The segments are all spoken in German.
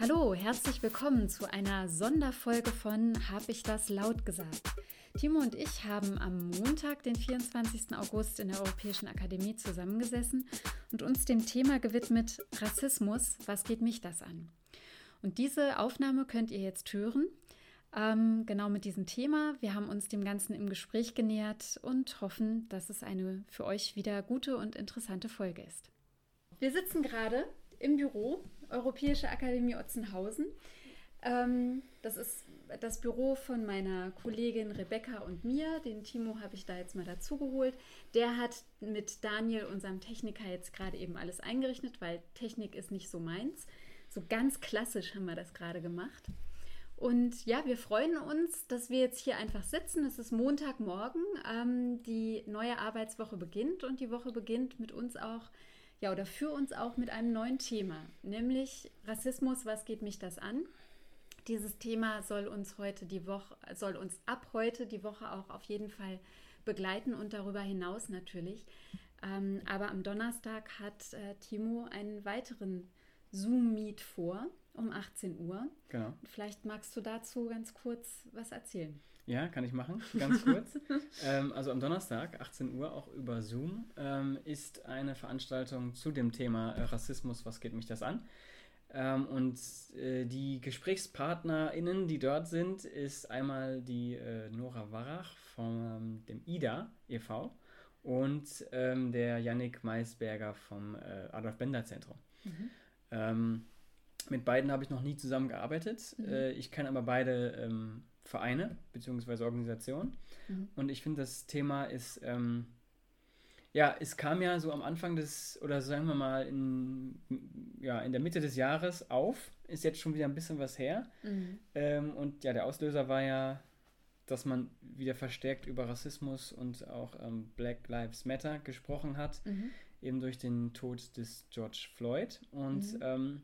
Hallo, herzlich willkommen zu einer Sonderfolge von Hab ich das laut gesagt? Timo und ich haben am Montag, den 24. August, in der Europäischen Akademie zusammengesessen und uns dem Thema gewidmet Rassismus. Was geht mich das an? Und diese Aufnahme könnt ihr jetzt hören. Ähm, genau mit diesem Thema. Wir haben uns dem Ganzen im Gespräch genähert und hoffen, dass es eine für euch wieder gute und interessante Folge ist. Wir sitzen gerade im Büro Europäische Akademie Otzenhausen. Ähm, das ist das Büro von meiner Kollegin Rebecca und mir. Den Timo habe ich da jetzt mal dazu geholt. Der hat mit Daniel, unserem Techniker, jetzt gerade eben alles eingerichtet, weil Technik ist nicht so meins. So ganz klassisch haben wir das gerade gemacht. Und ja, wir freuen uns, dass wir jetzt hier einfach sitzen. Es ist Montagmorgen. Ähm, die neue Arbeitswoche beginnt und die Woche beginnt mit uns auch, ja, oder für uns auch mit einem neuen Thema, nämlich Rassismus. Was geht mich das an? Dieses Thema soll uns heute die Woche, soll uns ab heute die Woche auch auf jeden Fall begleiten und darüber hinaus natürlich. Ähm, aber am Donnerstag hat äh, Timo einen weiteren Zoom-Meet vor um 18 Uhr. Genau. Vielleicht magst du dazu ganz kurz was erzählen. Ja, kann ich machen, ganz kurz. ähm, also am Donnerstag, 18 Uhr, auch über Zoom, ähm, ist eine Veranstaltung zu dem Thema äh, Rassismus, was geht mich das an? Ähm, und äh, die GesprächspartnerInnen, die dort sind, ist einmal die äh, Nora Warrach von dem IDA e.V. und ähm, der Yannick Maisberger vom äh, Adolf Bender Zentrum. Mhm. Ähm, mit beiden habe ich noch nie zusammengearbeitet. Mhm. Äh, ich kenne aber beide ähm, Vereine bzw. Organisationen. Mhm. Und ich finde, das Thema ist, ähm, ja, es kam ja so am Anfang des, oder sagen wir mal, in, ja, in der Mitte des Jahres auf. Ist jetzt schon wieder ein bisschen was her. Mhm. Ähm, und ja, der Auslöser war ja, dass man wieder verstärkt über Rassismus und auch ähm, Black Lives Matter gesprochen hat. Mhm. Eben durch den Tod des George Floyd. Und mhm. ähm,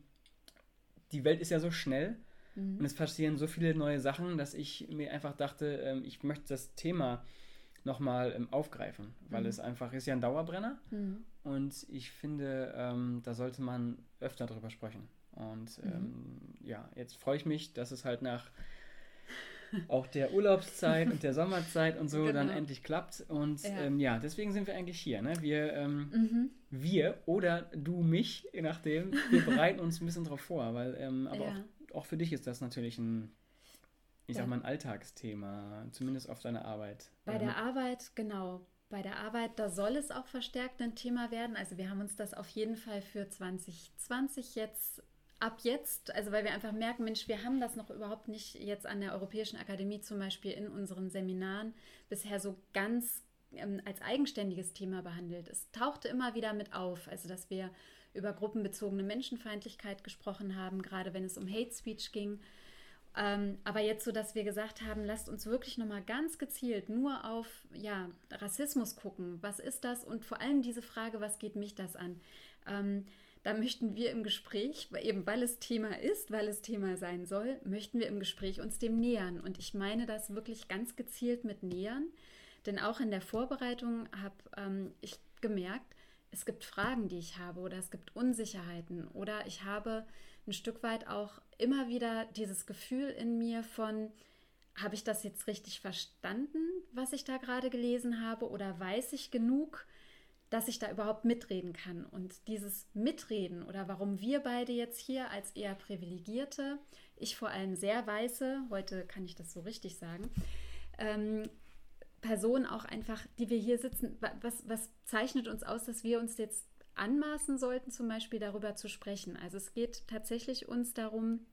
die Welt ist ja so schnell mhm. und es passieren so viele neue Sachen, dass ich mir einfach dachte, ähm, ich möchte das Thema nochmal ähm, aufgreifen, weil mhm. es einfach ist ja ein Dauerbrenner mhm. und ich finde, ähm, da sollte man öfter drüber sprechen. Und mhm. ähm, ja, jetzt freue ich mich, dass es halt nach auch der Urlaubszeit und der Sommerzeit und so genau. dann endlich klappt. Und ja. Ähm, ja. deswegen sind wir eigentlich hier. Ne? Wir, ähm, mhm. wir oder du mich, je nachdem, wir bereiten uns ein bisschen drauf vor, weil ähm, aber ja. auch, auch für dich ist das natürlich ein, ich ja. sag mal, ein Alltagsthema, zumindest auf deiner Arbeit. Bei der Arbeit, genau. Bei der Arbeit, da soll es auch verstärkt ein Thema werden. Also wir haben uns das auf jeden Fall für 2020 jetzt ab jetzt, also weil wir einfach merken, Mensch, wir haben das noch überhaupt nicht jetzt an der Europäischen Akademie zum Beispiel in unseren Seminaren bisher so ganz ähm, als eigenständiges Thema behandelt. Es tauchte immer wieder mit auf, also dass wir über gruppenbezogene Menschenfeindlichkeit gesprochen haben, gerade wenn es um Hate Speech ging. Ähm, aber jetzt so, dass wir gesagt haben, lasst uns wirklich nochmal ganz gezielt nur auf ja, Rassismus gucken. Was ist das? Und vor allem diese Frage, was geht mich das an? Ähm, da möchten wir im Gespräch, eben weil es Thema ist, weil es Thema sein soll, möchten wir im Gespräch uns dem nähern. Und ich meine das wirklich ganz gezielt mit nähern, denn auch in der Vorbereitung habe ähm, ich gemerkt, es gibt Fragen, die ich habe oder es gibt Unsicherheiten oder ich habe ein Stück weit auch immer wieder dieses Gefühl in mir von, habe ich das jetzt richtig verstanden, was ich da gerade gelesen habe oder weiß ich genug? dass ich da überhaupt mitreden kann. Und dieses Mitreden oder warum wir beide jetzt hier als eher privilegierte, ich vor allem sehr weiße, heute kann ich das so richtig sagen, ähm, Personen auch einfach, die wir hier sitzen, was, was zeichnet uns aus, dass wir uns jetzt anmaßen sollten, zum Beispiel darüber zu sprechen. Also es geht tatsächlich uns darum,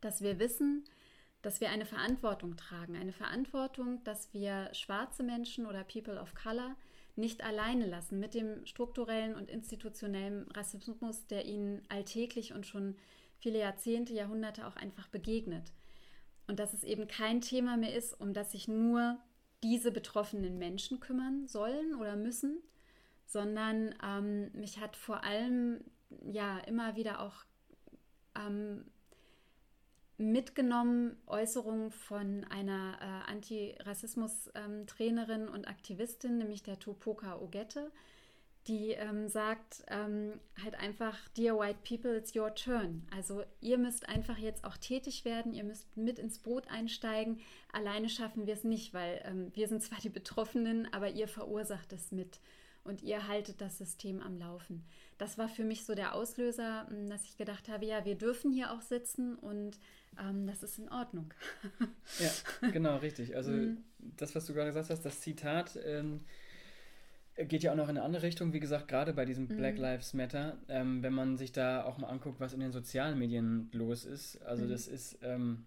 dass wir wissen, dass wir eine Verantwortung tragen. Eine Verantwortung, dass wir schwarze Menschen oder People of Color nicht alleine lassen mit dem strukturellen und institutionellen Rassismus, der ihnen alltäglich und schon viele Jahrzehnte, Jahrhunderte auch einfach begegnet. Und dass es eben kein Thema mehr ist, um das sich nur diese betroffenen Menschen kümmern sollen oder müssen, sondern ähm, mich hat vor allem ja immer wieder auch ähm, mitgenommen Äußerungen von einer äh, Antirassismus-Trainerin und Aktivistin, nämlich der Tupoka Ogette, die ähm, sagt ähm, halt einfach, Dear White People, it's your turn. Also ihr müsst einfach jetzt auch tätig werden, ihr müsst mit ins Boot einsteigen. Alleine schaffen wir es nicht, weil ähm, wir sind zwar die Betroffenen, aber ihr verursacht es mit und ihr haltet das System am Laufen. Das war für mich so der Auslöser, hm, dass ich gedacht habe, ja, wir dürfen hier auch sitzen und ähm, das ist in Ordnung. ja, genau, richtig. Also mhm. das, was du gerade gesagt hast, das Zitat ähm, geht ja auch noch in eine andere Richtung. Wie gesagt, gerade bei diesem mhm. Black Lives Matter, ähm, wenn man sich da auch mal anguckt, was in den sozialen Medien los ist. Also mhm. das ist, ähm,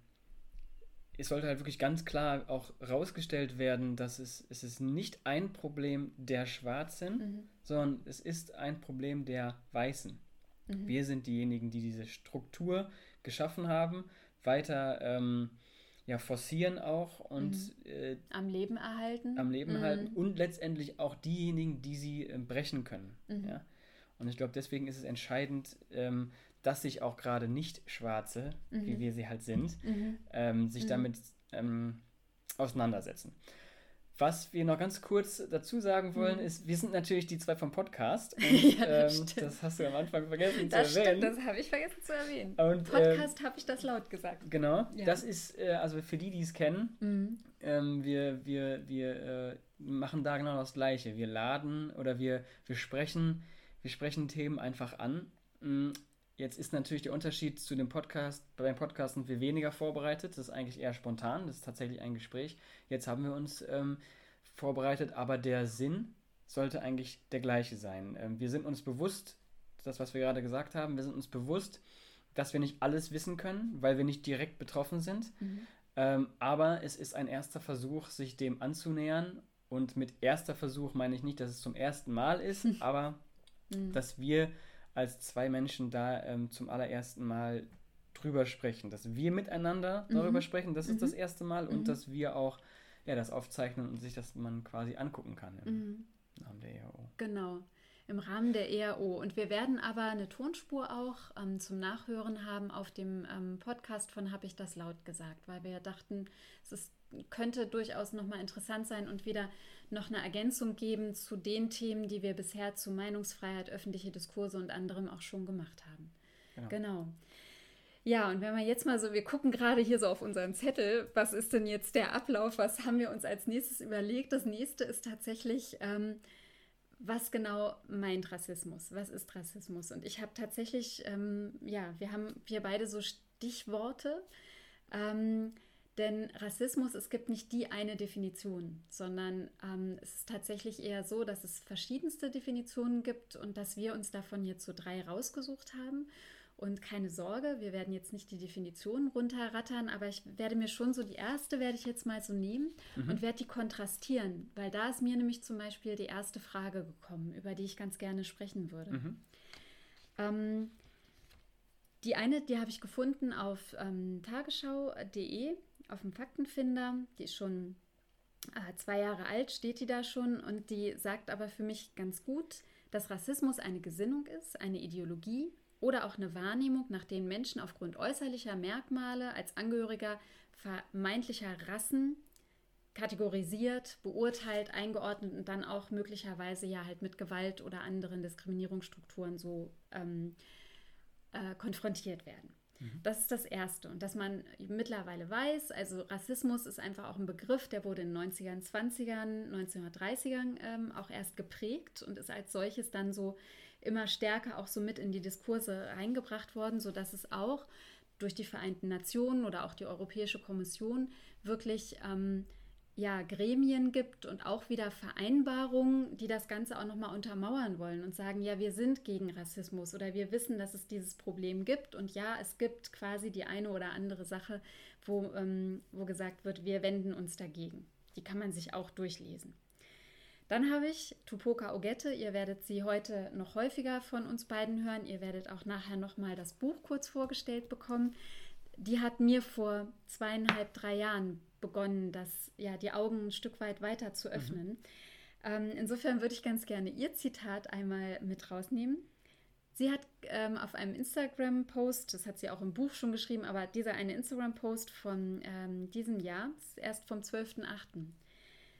es sollte halt wirklich ganz klar auch rausgestellt werden, dass es, es ist nicht ein Problem der Schwarzen, mhm. sondern es ist ein Problem der Weißen. Mhm. Wir sind diejenigen, die diese Struktur geschaffen haben, weiter ähm, ja, forcieren auch und mhm. äh, am Leben erhalten. Am Leben mhm. halten und letztendlich auch diejenigen, die sie äh, brechen können. Mhm. Ja? Und ich glaube, deswegen ist es entscheidend, ähm, dass sich auch gerade Nicht-Schwarze, wie mhm. wir sie halt sind, mhm. ähm, sich mhm. damit ähm, auseinandersetzen. Was wir noch ganz kurz dazu sagen wollen, mhm. ist, wir sind natürlich die zwei vom Podcast. Und, ja, das, ähm, das, hast du am Anfang vergessen das zu erwähnen. Stimmt, das habe ich vergessen zu erwähnen. Und, Podcast ähm, habe ich das laut gesagt. Genau, ja. das ist, äh, also für die, die es kennen, mhm. ähm, wir, wir, wir äh, machen da genau das Gleiche. Wir laden oder wir, wir sprechen, wir sprechen Themen einfach an. Jetzt ist natürlich der Unterschied zu dem Podcast, beim Podcast sind wir weniger vorbereitet, das ist eigentlich eher spontan, das ist tatsächlich ein Gespräch. Jetzt haben wir uns ähm, vorbereitet, aber der Sinn sollte eigentlich der gleiche sein. Ähm, wir sind uns bewusst, das, was wir gerade gesagt haben, wir sind uns bewusst, dass wir nicht alles wissen können, weil wir nicht direkt betroffen sind. Mhm. Ähm, aber es ist ein erster Versuch, sich dem anzunähern. Und mit erster Versuch meine ich nicht, dass es zum ersten Mal ist, aber mhm. dass wir als zwei Menschen da ähm, zum allerersten Mal drüber sprechen, dass wir miteinander darüber mhm. sprechen, das ist mhm. das erste Mal und mhm. dass wir auch ja, das aufzeichnen und sich das man quasi angucken kann im mhm. Rahmen der ERO. Genau, im Rahmen der ERO. Und wir werden aber eine Tonspur auch ähm, zum Nachhören haben auf dem ähm, Podcast von Hab ich das laut gesagt, weil wir dachten, es ist, könnte durchaus nochmal interessant sein und wieder noch eine Ergänzung geben zu den Themen, die wir bisher zu Meinungsfreiheit, öffentliche Diskurse und anderem auch schon gemacht haben. Genau. genau. Ja, und wenn wir jetzt mal so, wir gucken gerade hier so auf unseren Zettel, was ist denn jetzt der Ablauf, was haben wir uns als nächstes überlegt? Das nächste ist tatsächlich, ähm, was genau meint Rassismus? Was ist Rassismus? Und ich habe tatsächlich, ähm, ja, wir haben hier beide so Stichworte. Ähm, denn Rassismus, es gibt nicht die eine Definition, sondern ähm, es ist tatsächlich eher so, dass es verschiedenste Definitionen gibt und dass wir uns davon jetzt so drei rausgesucht haben. Und keine Sorge, wir werden jetzt nicht die Definitionen runterrattern, aber ich werde mir schon so die erste werde ich jetzt mal so nehmen mhm. und werde die kontrastieren, weil da ist mir nämlich zum Beispiel die erste Frage gekommen, über die ich ganz gerne sprechen würde. Mhm. Ähm, die eine, die habe ich gefunden auf ähm, tagesschau.de auf dem Faktenfinder. Die ist schon äh, zwei Jahre alt, steht die da schon und die sagt aber für mich ganz gut, dass Rassismus eine Gesinnung ist, eine Ideologie oder auch eine Wahrnehmung, nach denen Menschen aufgrund äußerlicher Merkmale als Angehöriger vermeintlicher Rassen kategorisiert, beurteilt, eingeordnet und dann auch möglicherweise ja halt mit Gewalt oder anderen Diskriminierungsstrukturen so ähm, äh, konfrontiert werden. Mhm. Das ist das Erste. Und dass man mittlerweile weiß, also Rassismus ist einfach auch ein Begriff, der wurde in den 90ern, 20ern, 1930ern ähm, auch erst geprägt und ist als solches dann so immer stärker auch so mit in die Diskurse eingebracht worden, sodass es auch durch die Vereinten Nationen oder auch die Europäische Kommission wirklich ähm, ja, Gremien gibt und auch wieder Vereinbarungen, die das Ganze auch nochmal untermauern wollen und sagen, ja, wir sind gegen Rassismus oder wir wissen, dass es dieses Problem gibt und ja, es gibt quasi die eine oder andere Sache, wo, ähm, wo gesagt wird, wir wenden uns dagegen. Die kann man sich auch durchlesen. Dann habe ich Tupoka Ogette. Ihr werdet sie heute noch häufiger von uns beiden hören. Ihr werdet auch nachher nochmal das Buch kurz vorgestellt bekommen. Die hat mir vor zweieinhalb, drei Jahren begonnen, das, ja, die Augen ein Stück weit weiter zu öffnen. Mhm. Ähm, insofern würde ich ganz gerne ihr Zitat einmal mit rausnehmen. Sie hat ähm, auf einem Instagram-Post, das hat sie auch im Buch schon geschrieben, aber dieser eine Instagram-Post von ähm, diesem Jahr, erst vom 12.08.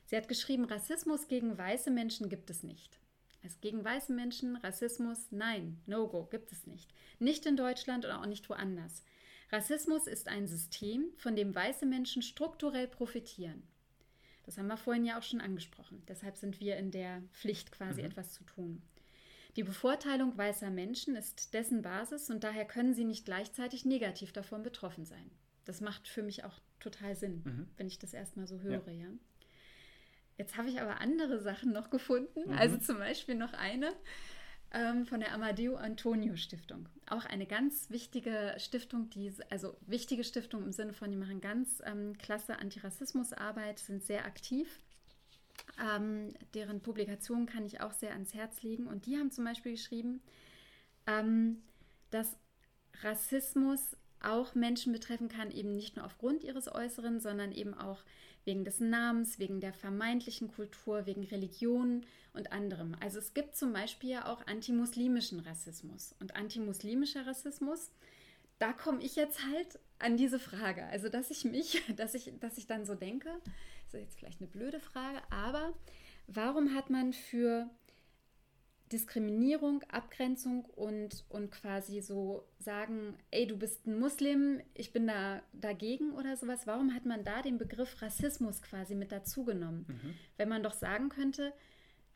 Sie hat geschrieben, Rassismus gegen weiße Menschen gibt es nicht. Also gegen weiße Menschen, Rassismus, nein, No-Go, gibt es nicht. Nicht in Deutschland oder auch nicht woanders. Rassismus ist ein System, von dem weiße Menschen strukturell profitieren. Das haben wir vorhin ja auch schon angesprochen. Deshalb sind wir in der Pflicht, quasi mhm. etwas zu tun. Die Bevorteilung weißer Menschen ist dessen Basis und daher können sie nicht gleichzeitig negativ davon betroffen sein. Das macht für mich auch total Sinn, mhm. wenn ich das erstmal so höre, ja. ja. Jetzt habe ich aber andere Sachen noch gefunden. Mhm. Also zum Beispiel noch eine ähm, von der Amadeo Antonio Stiftung. Auch eine ganz wichtige Stiftung, die, also wichtige Stiftung im Sinne von, die machen ganz ähm, klasse Antirassismusarbeit, sind sehr aktiv. Ähm, deren Publikationen kann ich auch sehr ans Herz legen. Und die haben zum Beispiel geschrieben, ähm, dass Rassismus auch Menschen betreffen kann, eben nicht nur aufgrund ihres Äußeren, sondern eben auch wegen des Namens, wegen der vermeintlichen Kultur, wegen Religion und anderem. Also es gibt zum Beispiel ja auch antimuslimischen Rassismus. Und antimuslimischer Rassismus, da komme ich jetzt halt an diese Frage. Also dass ich mich, dass ich, dass ich dann so denke, ist jetzt vielleicht eine blöde Frage, aber warum hat man für Diskriminierung, Abgrenzung und, und quasi so sagen, ey, du bist ein Muslim, ich bin da dagegen oder sowas. Warum hat man da den Begriff Rassismus quasi mit dazugenommen? Mhm. Wenn man doch sagen könnte,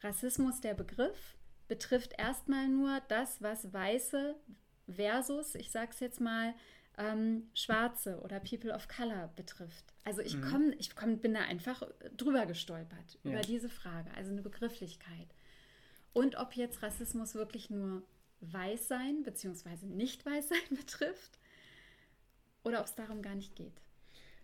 Rassismus, der Begriff, betrifft erstmal nur das, was Weiße versus, ich sag's jetzt mal, ähm, Schwarze oder People of Color betrifft. Also ich, mhm. komm, ich komm, bin da einfach drüber gestolpert, ja. über diese Frage, also eine Begrifflichkeit. Und ob jetzt Rassismus wirklich nur Weißsein bzw. Nicht-Weißsein betrifft oder ob es darum gar nicht geht.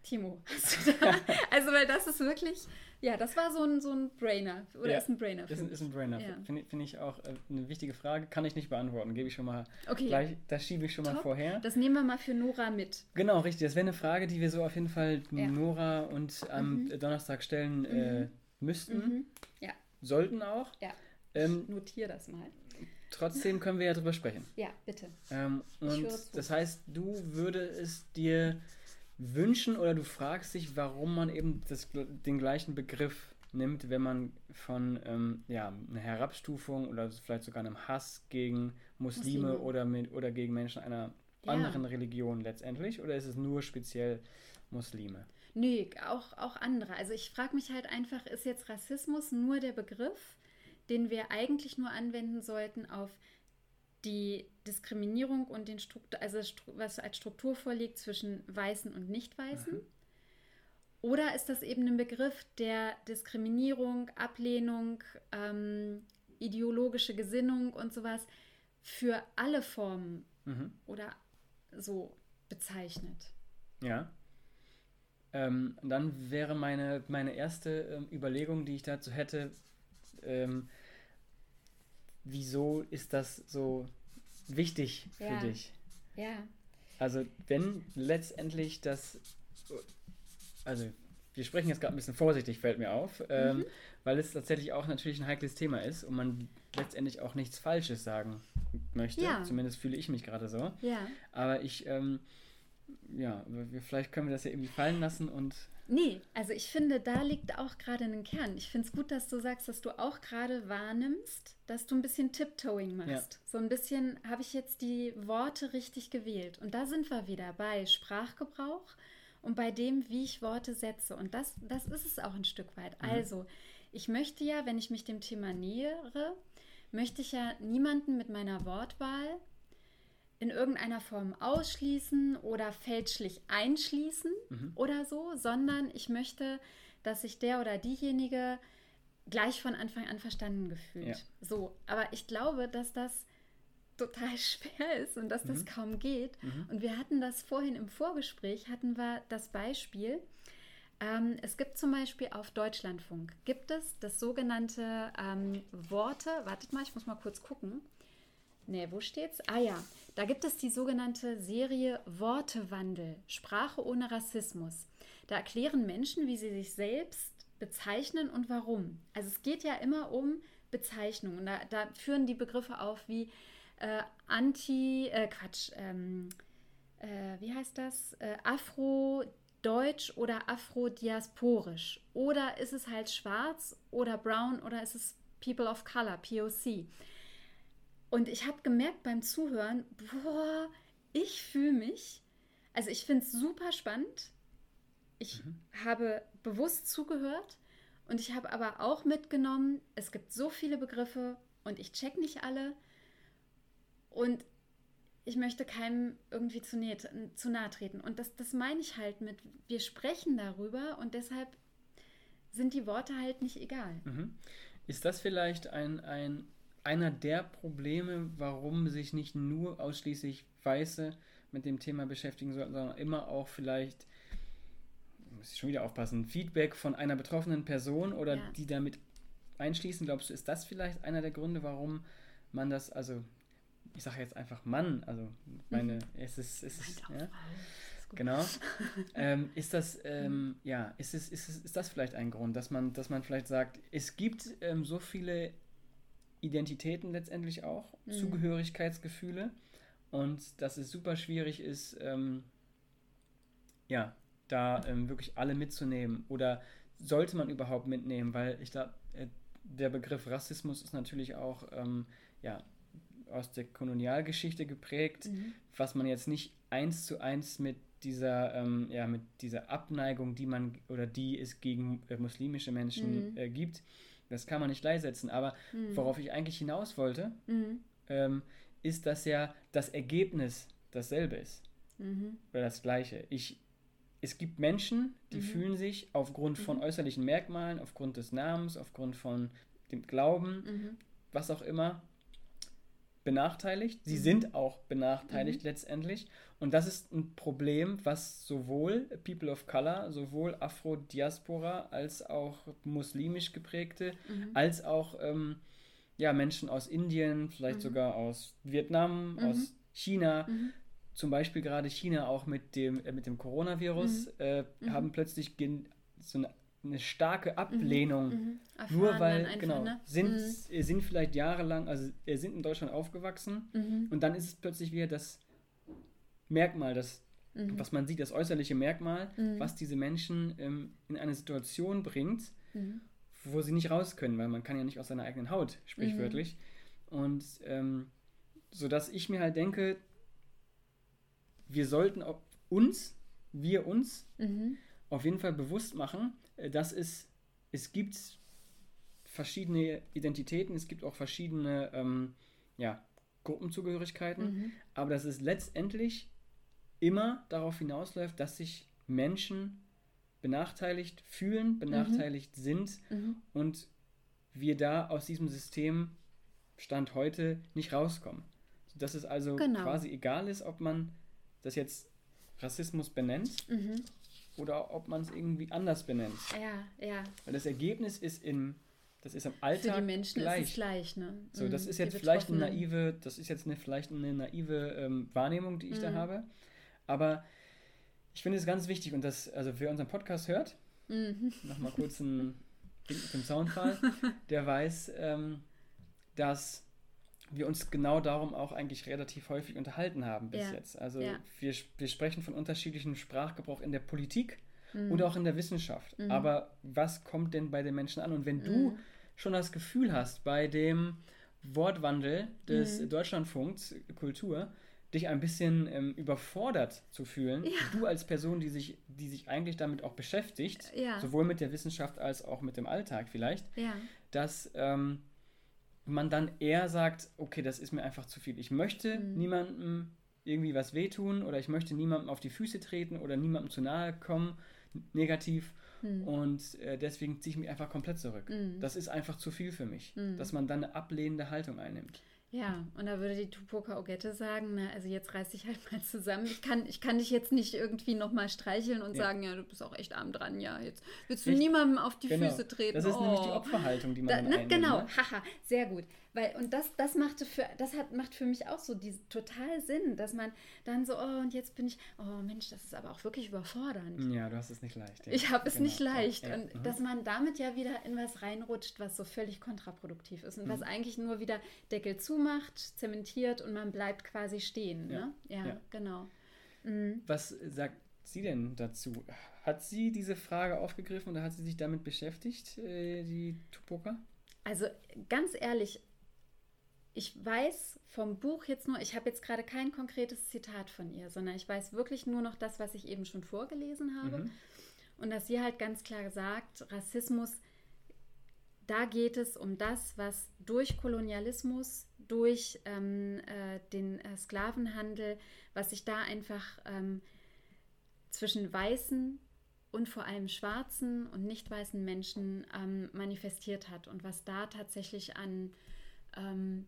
Timo, also weil das ist wirklich, ja, das war so ein, so ein Brainer oder ja, ist ein Brainer. Ist ein, ist ein Brainer. Ja. Finde find ich auch äh, eine wichtige Frage, kann ich nicht beantworten, gebe ich schon mal okay. gleich, das schiebe ich schon Top. mal vorher. Das nehmen wir mal für Nora mit. Genau, richtig. Das wäre eine Frage, die wir so auf jeden Fall ja. Nora und am mhm. Donnerstag stellen äh, mhm. müssten. Mhm. Ja. Sollten auch. Ja. Ähm, Notiere das mal. Trotzdem können wir ja drüber sprechen. Ja, bitte. Ähm, und das heißt, du würdest es dir wünschen oder du fragst dich, warum man eben das, den gleichen Begriff nimmt, wenn man von ähm, ja, einer Herabstufung oder vielleicht sogar einem Hass gegen Muslime, Muslime. Oder, mit, oder gegen Menschen einer ja. anderen Religion letztendlich? Oder ist es nur speziell Muslime? Nee, auch, auch andere. Also ich frage mich halt einfach, ist jetzt Rassismus nur der Begriff den wir eigentlich nur anwenden sollten auf die Diskriminierung und den Struktur, also was als Struktur vorliegt zwischen Weißen und Nicht-Weißen? Mhm. Oder ist das eben ein Begriff der Diskriminierung, Ablehnung, ähm, ideologische Gesinnung und sowas für alle Formen mhm. oder so bezeichnet? Ja. Ähm, dann wäre meine, meine erste ähm, Überlegung, die ich dazu hätte, ähm, wieso ist das so wichtig für ja. dich? Ja. Also wenn letztendlich das, also wir sprechen jetzt gerade ein bisschen vorsichtig, fällt mir auf, ähm, mhm. weil es tatsächlich auch natürlich ein heikles Thema ist und man letztendlich auch nichts Falsches sagen möchte. Ja. Zumindest fühle ich mich gerade so. Ja. Aber ich, ähm, ja, vielleicht können wir das ja irgendwie fallen lassen und Nee, also ich finde, da liegt auch gerade ein Kern. Ich finde es gut, dass du sagst, dass du auch gerade wahrnimmst, dass du ein bisschen Tiptoeing machst. Ja. So ein bisschen, habe ich jetzt die Worte richtig gewählt? Und da sind wir wieder bei Sprachgebrauch und bei dem, wie ich Worte setze. Und das, das ist es auch ein Stück weit. Mhm. Also, ich möchte ja, wenn ich mich dem Thema nähere, möchte ich ja niemanden mit meiner Wortwahl in irgendeiner Form ausschließen oder fälschlich einschließen mhm. oder so, sondern ich möchte, dass sich der oder diejenige gleich von Anfang an verstanden gefühlt. Ja. So, aber ich glaube, dass das total schwer ist und dass mhm. das kaum geht. Mhm. Und wir hatten das vorhin im Vorgespräch, hatten wir das Beispiel. Ähm, es gibt zum Beispiel auf Deutschlandfunk, gibt es das sogenannte ähm, Worte, wartet mal, ich muss mal kurz gucken. Ne, wo steht's? Ah ja, da gibt es die sogenannte Serie Wortewandel, Sprache ohne Rassismus. Da erklären Menschen, wie sie sich selbst bezeichnen und warum. Also es geht ja immer um Bezeichnungen. Da, da führen die Begriffe auf wie äh, Anti, äh, Quatsch, ähm, äh, wie heißt das? Äh, Afro-Deutsch oder Afro-Diasporisch. Oder ist es halt schwarz oder brown oder ist es People of Color, POC. Und ich habe gemerkt beim Zuhören, boah, ich fühle mich, also ich finde es super spannend. Ich mhm. habe bewusst zugehört und ich habe aber auch mitgenommen, es gibt so viele Begriffe und ich check nicht alle. Und ich möchte keinem irgendwie zu, nahe, zu nahe treten. Und das, das meine ich halt mit, wir sprechen darüber und deshalb sind die Worte halt nicht egal. Mhm. Ist das vielleicht ein, ein, einer der Probleme, warum sich nicht nur ausschließlich Weiße mit dem Thema beschäftigen sollten, sondern immer auch vielleicht, muss ich schon wieder aufpassen, Feedback von einer betroffenen Person oder ja. die damit einschließen? Glaubst du, ist das vielleicht einer der Gründe, warum man das, also ich sage jetzt einfach Mann, also meine, mhm. es ist, es ist, ja, genau, ähm, ist das, ähm, ja, ist, es, ist, es, ist das vielleicht ein Grund, dass man, dass man vielleicht sagt, es gibt ähm, so viele Identitäten letztendlich auch, mhm. Zugehörigkeitsgefühle und dass es super schwierig ist, ähm, ja, da ähm, wirklich alle mitzunehmen oder sollte man überhaupt mitnehmen, weil ich glaube, äh, der Begriff Rassismus ist natürlich auch, ähm, ja, aus der Kolonialgeschichte geprägt, mhm. was man jetzt nicht eins zu eins mit dieser, ähm, ja, mit dieser Abneigung, die man oder die es gegen äh, muslimische Menschen mhm. äh, gibt, das kann man nicht gleichsetzen. Aber mhm. worauf ich eigentlich hinaus wollte, mhm. ähm, ist, dass ja das Ergebnis dasselbe ist. Mhm. Oder das gleiche. Ich, es gibt Menschen, die mhm. fühlen sich aufgrund von äußerlichen Merkmalen, aufgrund des Namens, aufgrund von dem Glauben, was auch immer, benachteiligt. Sie mhm. sind auch benachteiligt mhm. letztendlich. Und das ist ein Problem, was sowohl People of Color, sowohl Afro-Diaspora als auch muslimisch geprägte, mhm. als auch ähm, ja, Menschen aus Indien, vielleicht mhm. sogar aus Vietnam, mhm. aus China, mhm. zum Beispiel gerade China auch mit dem, äh, mit dem Coronavirus, äh, haben plötzlich so eine eine starke mhm, Ablehnung. Mhm, nur weil, genau, ne? sind, mhm. sind vielleicht jahrelang, also sind in Deutschland aufgewachsen mhm. und dann ist es plötzlich wieder das Merkmal, das, mhm. was man sieht, das äußerliche Merkmal, was diese Menschen ähm, in eine Situation bringt, wo sie nicht raus können, weil man kann ja nicht aus seiner eigenen Haut, sprichwörtlich. Und ähm, so dass ich mir halt denke, wir sollten uns, wir uns, auf jeden Fall bewusst machen, äh, dass es, es gibt verschiedene Identitäten, es gibt auch verschiedene ähm, ja, Gruppenzugehörigkeiten, mhm. aber dass es letztendlich immer darauf hinausläuft, dass sich Menschen benachteiligt fühlen, benachteiligt mhm. sind mhm. und wir da aus diesem System Stand heute nicht rauskommen. Dass es also genau. quasi egal ist, ob man das jetzt Rassismus benennt mhm oder ob man es irgendwie anders benennt. Ja, ja. Weil das Ergebnis ist im, das ist im Alltag Für die Menschen gleich. ist es gleich, ne? So, das mhm, ist jetzt vielleicht eine naive, das ist jetzt eine, vielleicht eine naive ähm, Wahrnehmung, die ich mhm. da habe. Aber ich finde es ganz wichtig und das, also wer unseren Podcast hört, mhm. nochmal kurz ein mit dem Soundfall, der weiß, ähm, dass wir uns genau darum auch eigentlich relativ häufig unterhalten haben bis ja. jetzt. Also ja. wir, wir sprechen von unterschiedlichem Sprachgebrauch in der Politik mhm. oder auch in der Wissenschaft. Mhm. Aber was kommt denn bei den Menschen an? Und wenn mhm. du schon das Gefühl hast, bei dem Wortwandel des mhm. Deutschlandfunks Kultur, dich ein bisschen ähm, überfordert zu fühlen, ja. du als Person, die sich, die sich eigentlich damit auch beschäftigt, sowohl mit der Wissenschaft als auch mit dem Alltag vielleicht, dass ähm, man dann eher sagt, okay, das ist mir einfach zu viel. Ich möchte mhm. niemandem irgendwie was wehtun oder ich möchte niemandem auf die Füße treten oder niemandem zu nahe kommen, negativ. Mhm. Und äh, deswegen ziehe ich mich einfach komplett zurück. Mhm. Das ist einfach zu viel für mich, mhm. dass man dann eine ablehnende Haltung einnimmt. Ja, und da würde die Tupoka Ogette sagen, na, also jetzt reiß dich halt mal zusammen. Ich kann, ich kann dich jetzt nicht irgendwie nochmal streicheln und ja. sagen, ja, du bist auch echt arm dran, ja, jetzt willst du ich, niemandem auf die genau. Füße treten. Das ist oh. nämlich die oh. Opferhaltung, die man da, ne, Genau, ne? haha, sehr gut. Weil, und das, das machte für, das hat, macht für mich auch so diesen total Sinn, dass man dann so, oh, und jetzt bin ich, oh Mensch, das ist aber auch wirklich überfordernd. Ja, du hast es nicht leicht. Ja. Ich habe es genau. nicht leicht. Ja, ja. Und mhm. dass man damit ja wieder in was reinrutscht, was so völlig kontraproduktiv ist und mhm. was eigentlich nur wieder Deckel zumacht, zementiert und man bleibt quasi stehen. Ne? Ja, genau. Mhm. Was sagt sie denn dazu? Hat sie diese Frage aufgegriffen oder hat sie sich damit beschäftigt, äh, die Tupoka? Also ganz ehrlich, ich weiß vom Buch jetzt nur, ich habe jetzt gerade kein konkretes Zitat von ihr, sondern ich weiß wirklich nur noch das, was ich eben schon vorgelesen habe. Mhm. Und dass sie halt ganz klar sagt, Rassismus, da geht es um das, was durch Kolonialismus, durch ähm, äh, den äh, Sklavenhandel, was sich da einfach ähm, zwischen weißen und vor allem schwarzen und nicht weißen Menschen ähm, manifestiert hat und was da tatsächlich an ähm,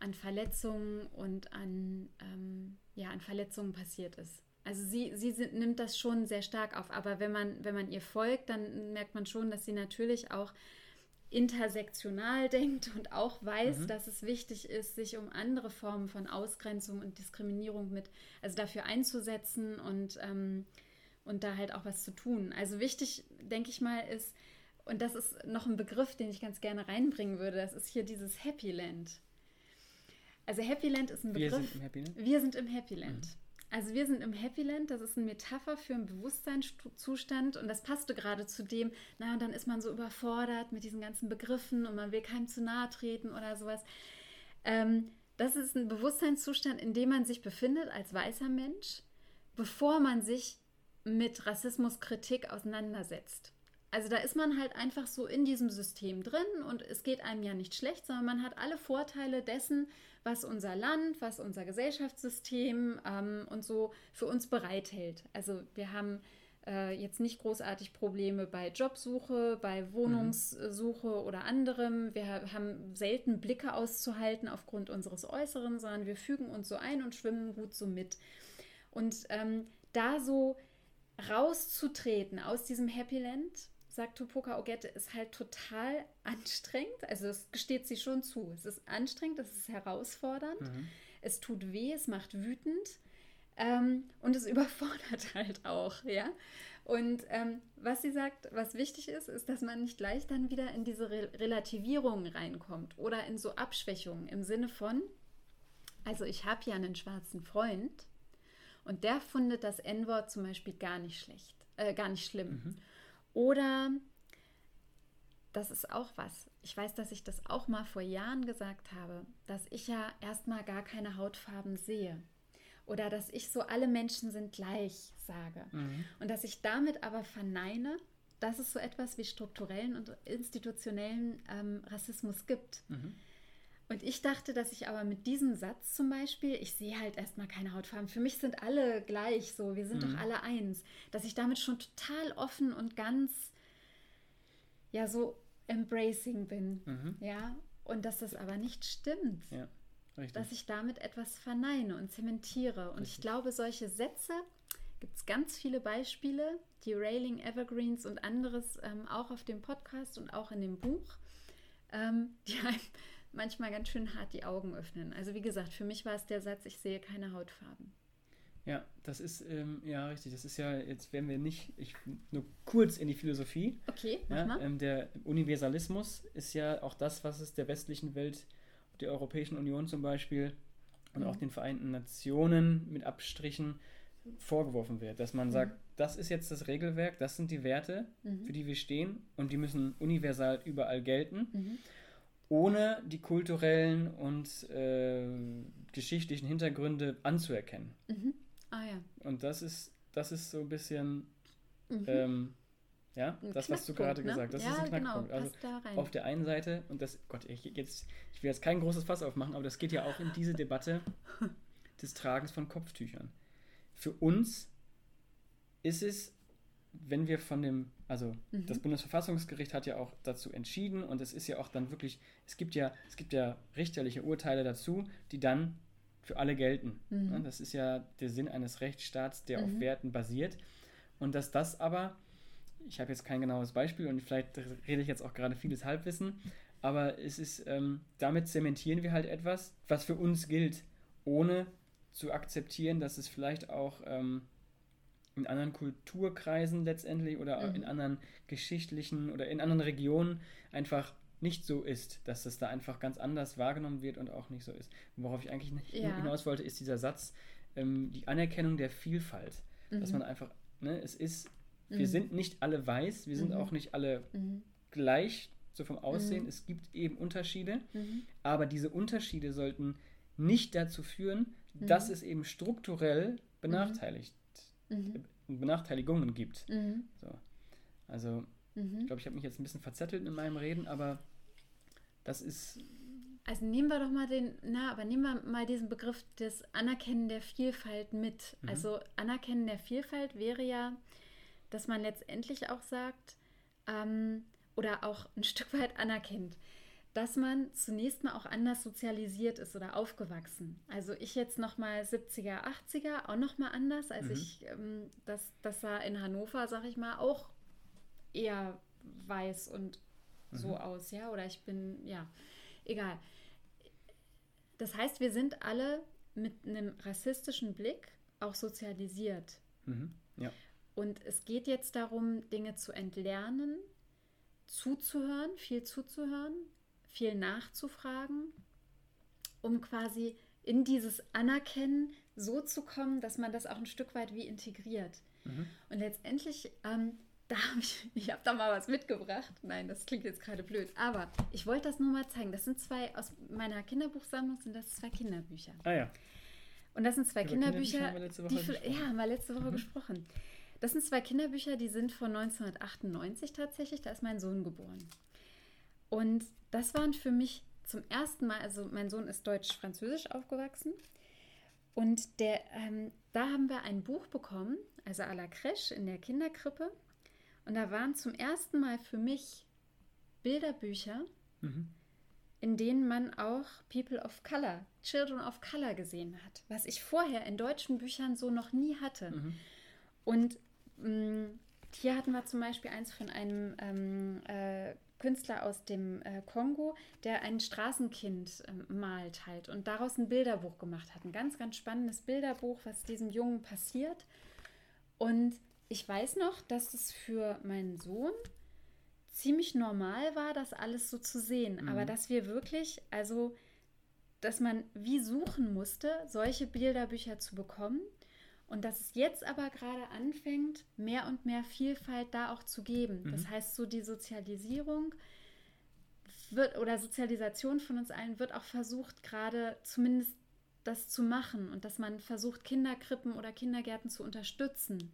an Verletzungen und an, ähm, ja, an Verletzungen passiert ist. Also sie, sie sind, nimmt das schon sehr stark auf, aber wenn man, wenn man ihr folgt, dann merkt man schon, dass sie natürlich auch intersektional denkt und auch weiß, mhm. dass es wichtig ist, sich um andere Formen von Ausgrenzung und Diskriminierung mit, also dafür einzusetzen und, ähm, und da halt auch was zu tun. Also wichtig, denke ich mal, ist, und das ist noch ein Begriff, den ich ganz gerne reinbringen würde, das ist hier dieses Happy Land. Also Happy Land ist ein Begriff. Wir sind im Happy Land. Wir sind im Happy Land. Mhm. Also wir sind im Happy Land, das ist eine Metapher für einen Bewusstseinszustand und das passte gerade zu dem, na und dann ist man so überfordert mit diesen ganzen Begriffen und man will keinem zu nahe treten oder sowas. Ähm, das ist ein Bewusstseinszustand, in dem man sich befindet als weißer Mensch, bevor man sich mit Rassismuskritik auseinandersetzt. Also da ist man halt einfach so in diesem System drin und es geht einem ja nicht schlecht, sondern man hat alle Vorteile dessen, was unser Land, was unser Gesellschaftssystem ähm, und so für uns bereithält. Also wir haben äh, jetzt nicht großartig Probleme bei Jobsuche, bei Wohnungssuche mhm. oder anderem. Wir haben selten Blicke auszuhalten aufgrund unseres Äußeren, sondern wir fügen uns so ein und schwimmen gut so mit. Und ähm, da so rauszutreten aus diesem Happy Land sagt Tupoka Ogette, ist halt total anstrengend. Also es gesteht sie schon zu. Es ist anstrengend, es ist herausfordernd, mhm. es tut weh, es macht wütend ähm, und es überfordert halt auch, ja. Und ähm, was sie sagt, was wichtig ist, ist, dass man nicht gleich dann wieder in diese Re Relativierung reinkommt oder in so Abschwächungen im Sinne von, also ich habe ja einen schwarzen Freund und der findet das N-Wort zum Beispiel gar nicht schlecht, äh, gar nicht schlimm. Mhm. Oder, das ist auch was, ich weiß, dass ich das auch mal vor Jahren gesagt habe, dass ich ja erstmal gar keine Hautfarben sehe. Oder dass ich so alle Menschen sind gleich sage. Mhm. Und dass ich damit aber verneine, dass es so etwas wie strukturellen und institutionellen ähm, Rassismus gibt. Mhm. Und ich dachte, dass ich aber mit diesem Satz zum Beispiel, ich sehe halt erstmal keine Hautfarben, für mich sind alle gleich so, wir sind mhm. doch alle eins, dass ich damit schon total offen und ganz, ja, so embracing bin, mhm. ja, und dass das aber nicht stimmt. Ja. Dass ich damit etwas verneine und zementiere. Und richtig. ich glaube, solche Sätze gibt es ganz viele Beispiele, die Railing Evergreens und anderes ähm, auch auf dem Podcast und auch in dem Buch, ähm, die einem manchmal ganz schön hart die Augen öffnen. Also wie gesagt, für mich war es der Satz, ich sehe keine Hautfarben. Ja, das ist ähm, ja richtig. Das ist ja, jetzt werden wir nicht, ich nur kurz in die Philosophie. Okay, mach ja, mal. Ähm, der Universalismus ist ja auch das, was es der westlichen Welt, der Europäischen Union zum Beispiel und mhm. auch den Vereinten Nationen mit Abstrichen vorgeworfen wird, dass man mhm. sagt, das ist jetzt das Regelwerk, das sind die Werte, mhm. für die wir stehen und die müssen universal überall gelten. Ohne die kulturellen und äh, geschichtlichen Hintergründe anzuerkennen. Mhm. Ah ja. Und das ist, das ist so ein bisschen, mhm. ähm, ja, ein das, was du gerade ne? gesagt hast. Das ja, ist ein genau, Knackpunkt. Genau, also auf der einen Seite, und das, Gott, ich, jetzt, ich will jetzt kein großes Fass aufmachen, aber das geht ja auch in diese Debatte des Tragens von Kopftüchern. Für uns ist es wenn wir von dem, also mhm. das Bundesverfassungsgericht hat ja auch dazu entschieden und es ist ja auch dann wirklich, es gibt ja, es gibt ja richterliche Urteile dazu, die dann für alle gelten. Mhm. Das ist ja der Sinn eines Rechtsstaats, der mhm. auf Werten basiert. Und dass das aber, ich habe jetzt kein genaues Beispiel und vielleicht rede ich jetzt auch gerade vieles Halbwissen, aber es ist, ähm, damit zementieren wir halt etwas, was für uns gilt, ohne zu akzeptieren, dass es vielleicht auch ähm, in anderen Kulturkreisen letztendlich oder mhm. in anderen geschichtlichen oder in anderen Regionen einfach nicht so ist, dass das da einfach ganz anders wahrgenommen wird und auch nicht so ist. Worauf ich eigentlich ja. hinaus wollte, ist dieser Satz, ähm, die Anerkennung der Vielfalt. Mhm. Dass man einfach, ne, es ist, wir mhm. sind nicht alle weiß, wir sind mhm. auch nicht alle mhm. gleich so vom Aussehen. Mhm. Es gibt eben Unterschiede, aber diese Unterschiede sollten nicht dazu führen, dass es eben strukturell benachteiligt, mhm. Benachteiligungen gibt. Mhm. So. Also, ich glaube, ich habe mich jetzt ein bisschen verzettelt in meinem Reden, aber das ist also nehmen wir doch mal den, na, aber nehmen wir mal diesen Begriff des Anerkennen der Vielfalt mit. Mhm. Also Anerkennen der Vielfalt wäre ja, dass man letztendlich auch sagt, ähm, oder auch ein Stück weit anerkennt, dass man zunächst mal auch anders sozialisiert ist oder aufgewachsen. Also ich jetzt nochmal 70er, 80er auch nochmal anders. Also mhm. ich, ähm, das, das sah in Hannover, sag ich mal, auch eher weiß und mhm. so aus, ja. Oder ich bin, ja, egal. Das heißt, wir sind alle mit einem rassistischen Blick auch sozialisiert. Mhm. Ja. Und es geht jetzt darum, Dinge zu entlernen, zuzuhören, viel zuzuhören, viel nachzufragen, um quasi in dieses Anerkennen so zu kommen, dass man das auch ein Stück weit wie integriert. Mhm. Und letztendlich, ähm, da habe ich, ich habe da mal was mitgebracht. Nein, das klingt jetzt gerade blöd, aber ich wollte das nur mal zeigen. Das sind zwei, aus meiner Kinderbuchsammlung sind das zwei Kinderbücher. Ah ja. Und das sind zwei Über Kinderbücher, haben wir letzte Woche die, gesprochen. ja, haben wir letzte Woche mhm. gesprochen. Das sind zwei Kinderbücher, die sind von 1998 tatsächlich. Da ist mein Sohn geboren. Und das waren für mich zum ersten Mal, also mein Sohn ist deutsch-französisch aufgewachsen. Und der, ähm, da haben wir ein Buch bekommen, also à la Crèche in der Kinderkrippe. Und da waren zum ersten Mal für mich Bilderbücher, mhm. in denen man auch People of Color, Children of Color gesehen hat, was ich vorher in deutschen Büchern so noch nie hatte. Mhm. Und mh, hier hatten wir zum Beispiel eins von einem ähm, äh, Künstler aus dem äh, Kongo, der ein Straßenkind äh, malt halt und daraus ein Bilderbuch gemacht hat. Ein ganz, ganz spannendes Bilderbuch, was diesem Jungen passiert. Und ich weiß noch, dass es für meinen Sohn ziemlich normal war, das alles so zu sehen. Mhm. Aber dass wir wirklich, also, dass man wie suchen musste, solche Bilderbücher zu bekommen und dass es jetzt aber gerade anfängt, mehr und mehr Vielfalt da auch zu geben. Mhm. Das heißt, so die Sozialisierung wird oder Sozialisation von uns allen wird auch versucht, gerade zumindest das zu machen und dass man versucht, Kinderkrippen oder Kindergärten zu unterstützen.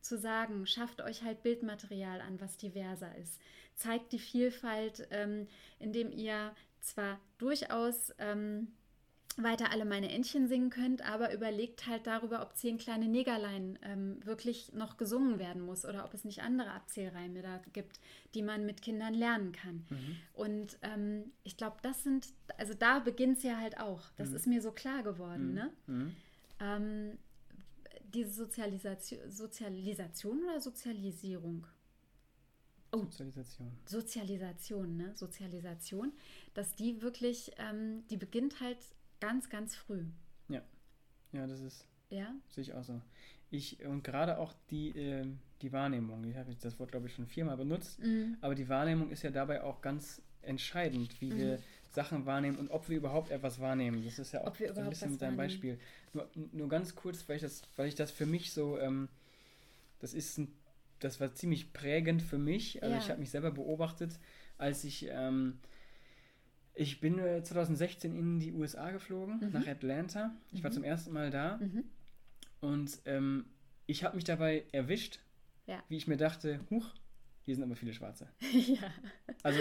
Zu sagen, schafft euch halt Bildmaterial an, was diverser ist. Zeigt die Vielfalt, ähm, indem ihr zwar durchaus ähm, weiter alle meine Entchen singen könnt, aber überlegt halt darüber, ob zehn kleine Negerlein ähm, wirklich noch gesungen werden muss oder ob es nicht andere Abzählreime da gibt, die man mit Kindern lernen kann. Mhm. Und ähm, ich glaube, das sind, also da beginnt es ja halt auch. Das mhm. ist mir so klar geworden. Mhm. Ne? Mhm. Ähm, diese Sozialisation, Sozialisation oder Sozialisierung? Oh, Sozialisation. Sozialisation, ne? Sozialisation, dass die wirklich, ähm, die beginnt halt Ganz, ganz früh. Ja. Ja, das ist. Ja. Sehe ich auch so. Ich, und gerade auch die, äh, die Wahrnehmung, ich habe das Wort, glaube ich, schon viermal benutzt, mhm. aber die Wahrnehmung ist ja dabei auch ganz entscheidend, wie mhm. wir Sachen wahrnehmen und ob wir überhaupt etwas wahrnehmen. Das ist ja auch so ein bisschen mit deinem Beispiel. Nur, nur ganz kurz, weil ich das, weil ich das für mich so, ähm, das ist ein, das war ziemlich prägend für mich. Also ja. ich habe mich selber beobachtet, als ich ähm, ich bin 2016 äh, in die USA geflogen, mhm. nach Atlanta. Ich mhm. war zum ersten Mal da. Mhm. Und ähm, ich habe mich dabei erwischt, ja. wie ich mir dachte, huch, hier sind aber viele Schwarze. ja. Also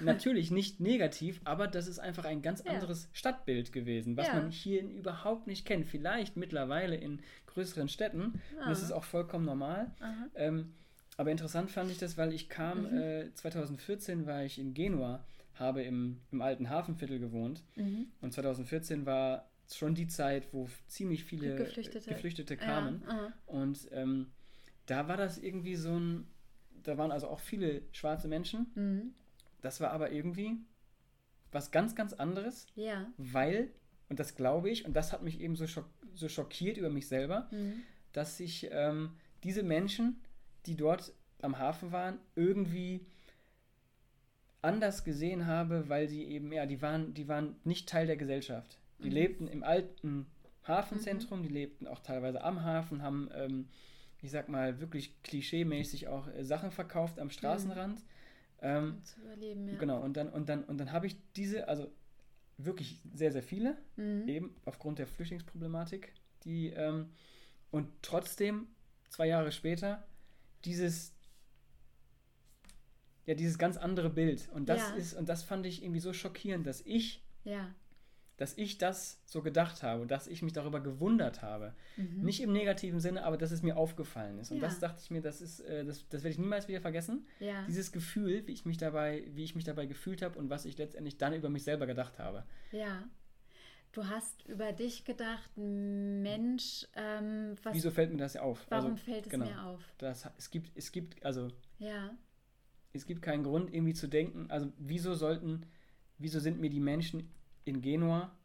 natürlich nicht negativ, aber das ist einfach ein ganz anderes ja. Stadtbild gewesen, was ja. man hier überhaupt nicht kennt. Vielleicht mittlerweile in größeren Städten. Ah. Und das ist auch vollkommen normal. Ähm, aber interessant fand ich das, weil ich kam, mhm. äh, 2014 war ich in Genua habe im, im alten Hafenviertel gewohnt. Mhm. Und 2014 war schon die Zeit, wo ziemlich viele Geflüchtete, Geflüchtete kamen. Ja, und ähm, da war das irgendwie so ein, da waren also auch viele schwarze Menschen. Mhm. Das war aber irgendwie was ganz, ganz anderes. Ja. Weil, und das glaube ich, und das hat mich eben so, schock, so schockiert über mich selber, mhm. dass sich ähm, diese Menschen, die dort am Hafen waren, irgendwie anders gesehen habe, weil sie eben, ja, die waren, die waren nicht Teil der Gesellschaft. Die mhm. lebten im alten Hafenzentrum, mhm. die lebten auch teilweise am Hafen, haben, ähm, ich sag mal, wirklich klischeemäßig auch äh, Sachen verkauft am Straßenrand. Mhm. Ähm, zu überleben, ja. Genau, und dann, und dann, und dann habe ich diese, also wirklich sehr, sehr viele, mhm. eben aufgrund der Flüchtlingsproblematik, die ähm, und trotzdem zwei Jahre später dieses ja dieses ganz andere Bild und das ja. ist und das fand ich irgendwie so schockierend, dass ich ja dass ich das so gedacht habe, dass ich mich darüber gewundert habe. Mhm. Nicht im negativen Sinne, aber dass es mir aufgefallen ist. Und ja. das dachte ich mir, das ist, äh, das, das werde ich niemals wieder vergessen. Dieses Gefühl, wie ich mich dabei, wie ich mich dabei gefühlt habe und was ich letztendlich dann über mich selber gedacht habe. Ja. Du hast über dich gedacht, Mensch, ähm, was, Wieso fällt mir das auf? Warum also, fällt es genau, mir auf? Das, es gibt, es gibt, also ja. Es gibt keinen Grund, irgendwie zu denken, also wieso sollten, wieso sind mir die Menschen in Genua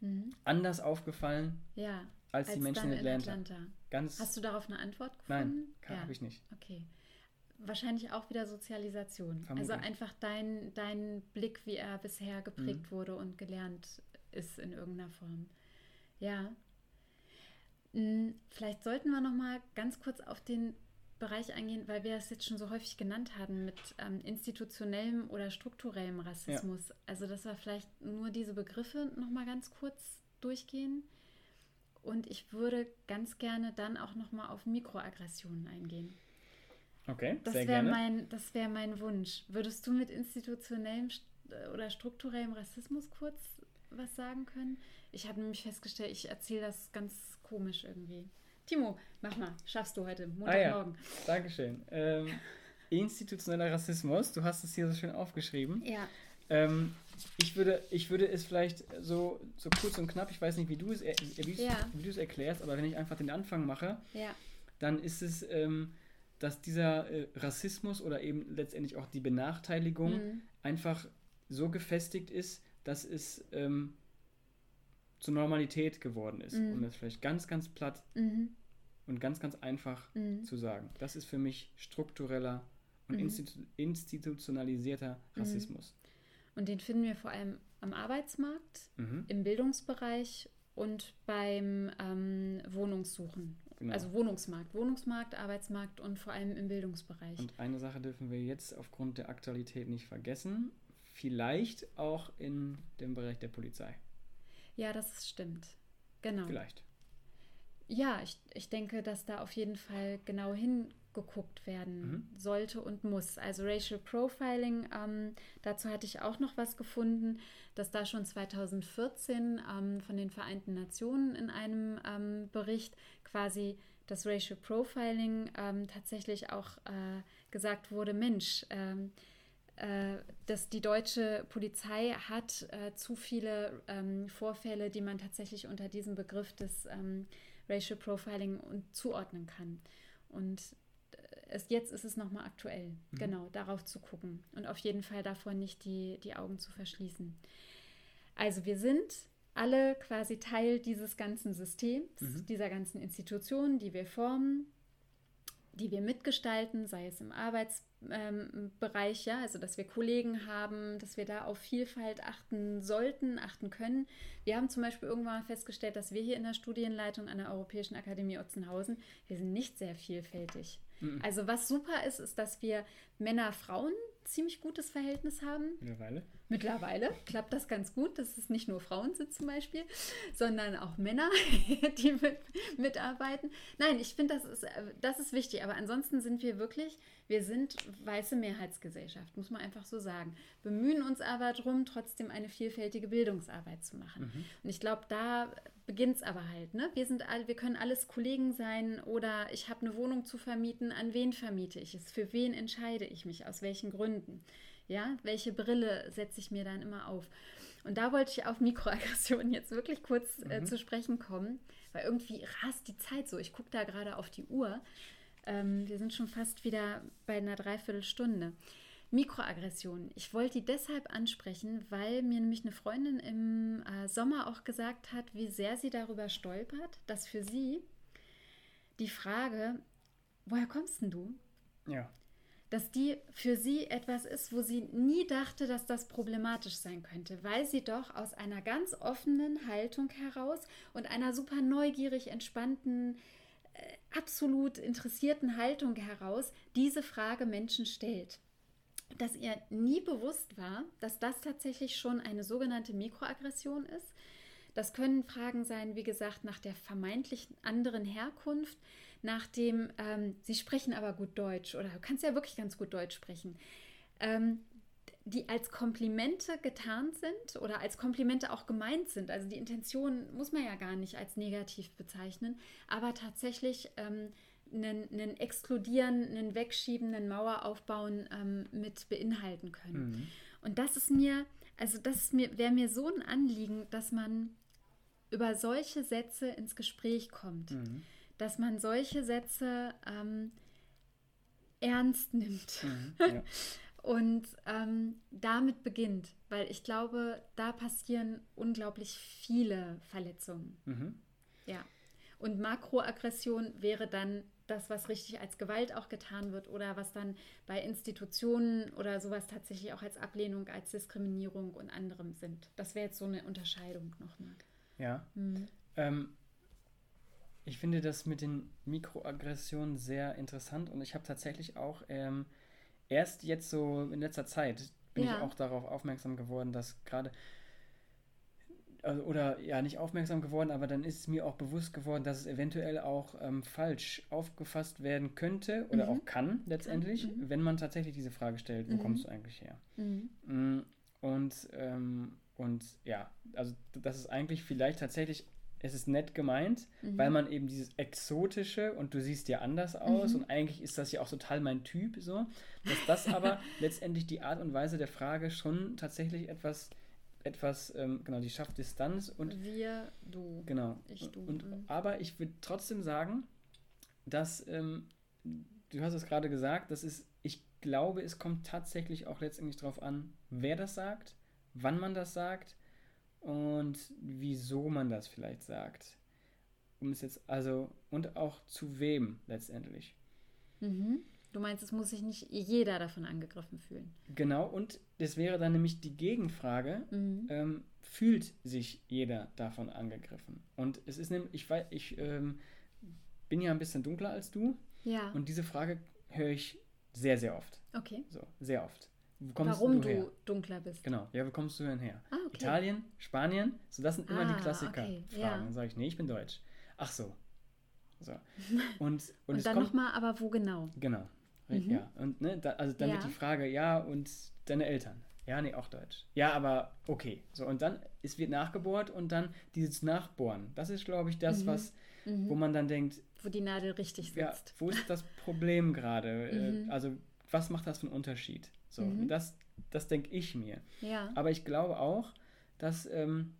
mhm. anders aufgefallen ja, als, als die Menschen in Atlanta. in Atlanta. Ganz Hast du darauf eine Antwort gefunden? Nein, ja. habe ich nicht. Okay. Wahrscheinlich auch wieder Sozialisation. Vermutlich. Also einfach dein, dein Blick, wie er bisher geprägt mhm. wurde und gelernt ist in irgendeiner Form. Ja. Hm, vielleicht sollten wir noch mal ganz kurz auf den Bereich eingehen, weil wir es jetzt schon so häufig genannt haben mit ähm, institutionellem oder strukturellem Rassismus. Ja. Also, dass wir vielleicht nur diese Begriffe noch mal ganz kurz durchgehen. Und ich würde ganz gerne dann auch noch mal auf Mikroaggressionen eingehen. Okay, das sehr gerne. Mein, das wäre mein Wunsch. Würdest du mit institutionellem oder strukturellem Rassismus kurz was sagen können? Ich habe nämlich festgestellt, ich erzähle das ganz komisch irgendwie. Timo, mach mal, schaffst du heute, Montagmorgen. Ah, ja. Dankeschön. Ähm, institutioneller Rassismus, du hast es hier so schön aufgeschrieben. Ja. Ähm, ich, würde, ich würde es vielleicht so, so kurz und knapp, ich weiß nicht, wie du es, wie, ja. wie du es erklärst, aber wenn ich einfach den Anfang mache, ja. dann ist es, ähm, dass dieser äh, Rassismus oder eben letztendlich auch die Benachteiligung mhm. einfach so gefestigt ist, dass es ähm, zur Normalität geworden ist, mhm. um das vielleicht ganz, ganz platt mhm. und ganz, ganz einfach mhm. zu sagen. Das ist für mich struktureller und mhm. institu institutionalisierter mhm. Rassismus. Und den finden wir vor allem am Arbeitsmarkt, mhm. im Bildungsbereich und beim ähm, Wohnungssuchen. Genau. Also Wohnungsmarkt, Wohnungsmarkt, Arbeitsmarkt und vor allem im Bildungsbereich. Und eine Sache dürfen wir jetzt aufgrund der Aktualität nicht vergessen, vielleicht auch in dem Bereich der Polizei. Ja, das stimmt. Genau. Vielleicht. Ja, ich, ich denke, dass da auf jeden Fall genau hingeguckt werden mhm. sollte und muss. Also Racial Profiling, ähm, dazu hatte ich auch noch was gefunden, dass da schon 2014 ähm, von den Vereinten Nationen in einem ähm, Bericht quasi das Racial Profiling ähm, tatsächlich auch äh, gesagt wurde, Mensch, ähm, äh, dass die deutsche Polizei hat äh, zu viele ähm, Vorfälle, die man tatsächlich unter diesem Begriff des ähm, Racial Profiling und zuordnen kann. Und äh, es, jetzt ist es nochmal aktuell, mhm. genau, darauf zu gucken und auf jeden Fall davor nicht die, die Augen zu verschließen. Also wir sind alle quasi Teil dieses ganzen Systems, mhm. dieser ganzen Institutionen, die wir formen, die wir mitgestalten, sei es im Arbeitsbereich, ähm, Bereich, ja, also dass wir Kollegen haben, dass wir da auf Vielfalt achten sollten, achten können. Wir haben zum Beispiel irgendwann festgestellt, dass wir hier in der Studienleitung an der Europäischen Akademie Otzenhausen, wir sind nicht sehr vielfältig. Mhm. Also was super ist, ist, dass wir Männer, Frauen ziemlich gutes Verhältnis haben. Mittlerweile. Mittlerweile klappt das ganz gut, dass es nicht nur Frauen sind zum Beispiel, sondern auch Männer, die mit, mitarbeiten. Nein, ich finde, das ist, das ist wichtig. Aber ansonsten sind wir wirklich, wir sind weiße Mehrheitsgesellschaft, muss man einfach so sagen. Bemühen uns aber darum, trotzdem eine vielfältige Bildungsarbeit zu machen. Mhm. Und ich glaube, da beginnt es aber halt. Ne? Wir sind alle, wir können alles Kollegen sein oder ich habe eine Wohnung zu vermieten. An wen vermiete ich es? Für wen entscheide ich mich? Aus welchen Gründen? Ja, welche Brille setze ich mir dann immer auf? Und da wollte ich auf Mikroaggressionen jetzt wirklich kurz äh, mhm. zu sprechen kommen, weil irgendwie rast die Zeit so. Ich gucke da gerade auf die Uhr. Ähm, wir sind schon fast wieder bei einer Dreiviertelstunde. Mikroaggressionen. Ich wollte die deshalb ansprechen, weil mir nämlich eine Freundin im äh, Sommer auch gesagt hat, wie sehr sie darüber stolpert, dass für sie die Frage, woher kommst denn du? Ja. Dass die für sie etwas ist, wo sie nie dachte, dass das problematisch sein könnte, weil sie doch aus einer ganz offenen Haltung heraus und einer super neugierig entspannten, äh, absolut interessierten Haltung heraus diese Frage Menschen stellt. Dass ihr nie bewusst war, dass das tatsächlich schon eine sogenannte Mikroaggression ist. Das können Fragen sein, wie gesagt, nach der vermeintlich anderen Herkunft, nach dem, ähm, sie sprechen aber gut Deutsch oder du kannst ja wirklich ganz gut Deutsch sprechen, ähm, die als Komplimente getarnt sind oder als Komplimente auch gemeint sind. Also die Intention muss man ja gar nicht als negativ bezeichnen, aber tatsächlich ähm, einen, einen Exkludieren, einen Wegschieben, einen Mauer aufbauen ähm, mit beinhalten können. Mhm. Und das ist mir, also das mir, wäre mir so ein Anliegen, dass man über solche Sätze ins Gespräch kommt, mhm. dass man solche Sätze ähm, ernst nimmt. Mhm, ja. und ähm, damit beginnt, weil ich glaube, da passieren unglaublich viele Verletzungen. Mhm. Ja. Und Makroaggression wäre dann das, was richtig als Gewalt auch getan wird oder was dann bei Institutionen oder sowas tatsächlich auch als Ablehnung, als Diskriminierung und anderem sind. Das wäre jetzt so eine Unterscheidung nochmal. Ja. Mhm. Ähm, ich finde das mit den Mikroaggressionen sehr interessant und ich habe tatsächlich auch ähm, erst jetzt so in letzter Zeit bin ja. ich auch darauf aufmerksam geworden, dass gerade oder ja, nicht aufmerksam geworden, aber dann ist mir auch bewusst geworden, dass es eventuell auch ähm, falsch aufgefasst werden könnte oder mhm. auch kann letztendlich, mhm. wenn man tatsächlich diese Frage stellt, wo mhm. kommst du eigentlich her? Mhm. Mm, und, ähm, und ja, also das ist eigentlich vielleicht tatsächlich, es ist nett gemeint, mhm. weil man eben dieses Exotische und du siehst ja anders aus mhm. und eigentlich ist das ja auch total mein Typ so, dass das aber letztendlich die Art und Weise der Frage schon tatsächlich etwas etwas, ähm, genau, die schafft Distanz und. Wir, du. Genau. Ich, du. Und, mhm. aber ich würde trotzdem sagen, dass, ähm, du hast es gerade gesagt, das ist, ich glaube, es kommt tatsächlich auch letztendlich darauf an, wer das sagt, wann man das sagt und wieso man das vielleicht sagt. Um es jetzt, also, und auch zu wem letztendlich. Mhm. Du meinst, es muss sich nicht jeder davon angegriffen fühlen. Genau, und das wäre dann nämlich die Gegenfrage, mhm. ähm, fühlt sich jeder davon angegriffen? Und es ist nämlich, ich, weiß, ich ähm, bin ja ein bisschen dunkler als du. Ja. Und diese Frage höre ich sehr, sehr oft. Okay. So, sehr oft. Warum du, du, dunkler bist. Genau, ja, wo kommst du denn her? Ah, okay. Italien, Spanien, so das sind immer ah, die Klassiker-Fragen. Okay. Ja. Dann sage ich, nee, ich bin deutsch. Ach so. So. Und, und, und dann nochmal, aber wo genau? Genau. Mhm. Ja, und ne, da, also dann ja. wird die Frage, ja, und deine Eltern? Ja, nee, auch Deutsch. Ja, aber okay. So, und dann es wird nachgebohrt und dann dieses Nachbohren. Das ist, glaube ich, das, mhm. was, mhm. wo man dann denkt. Wo die Nadel richtig sitzt. Ja, wo ist das Problem gerade? Äh, mhm. also, was macht das für einen Unterschied? So, mhm. das, das denke ich mir. Ja. Aber ich glaube auch, dass, ähm,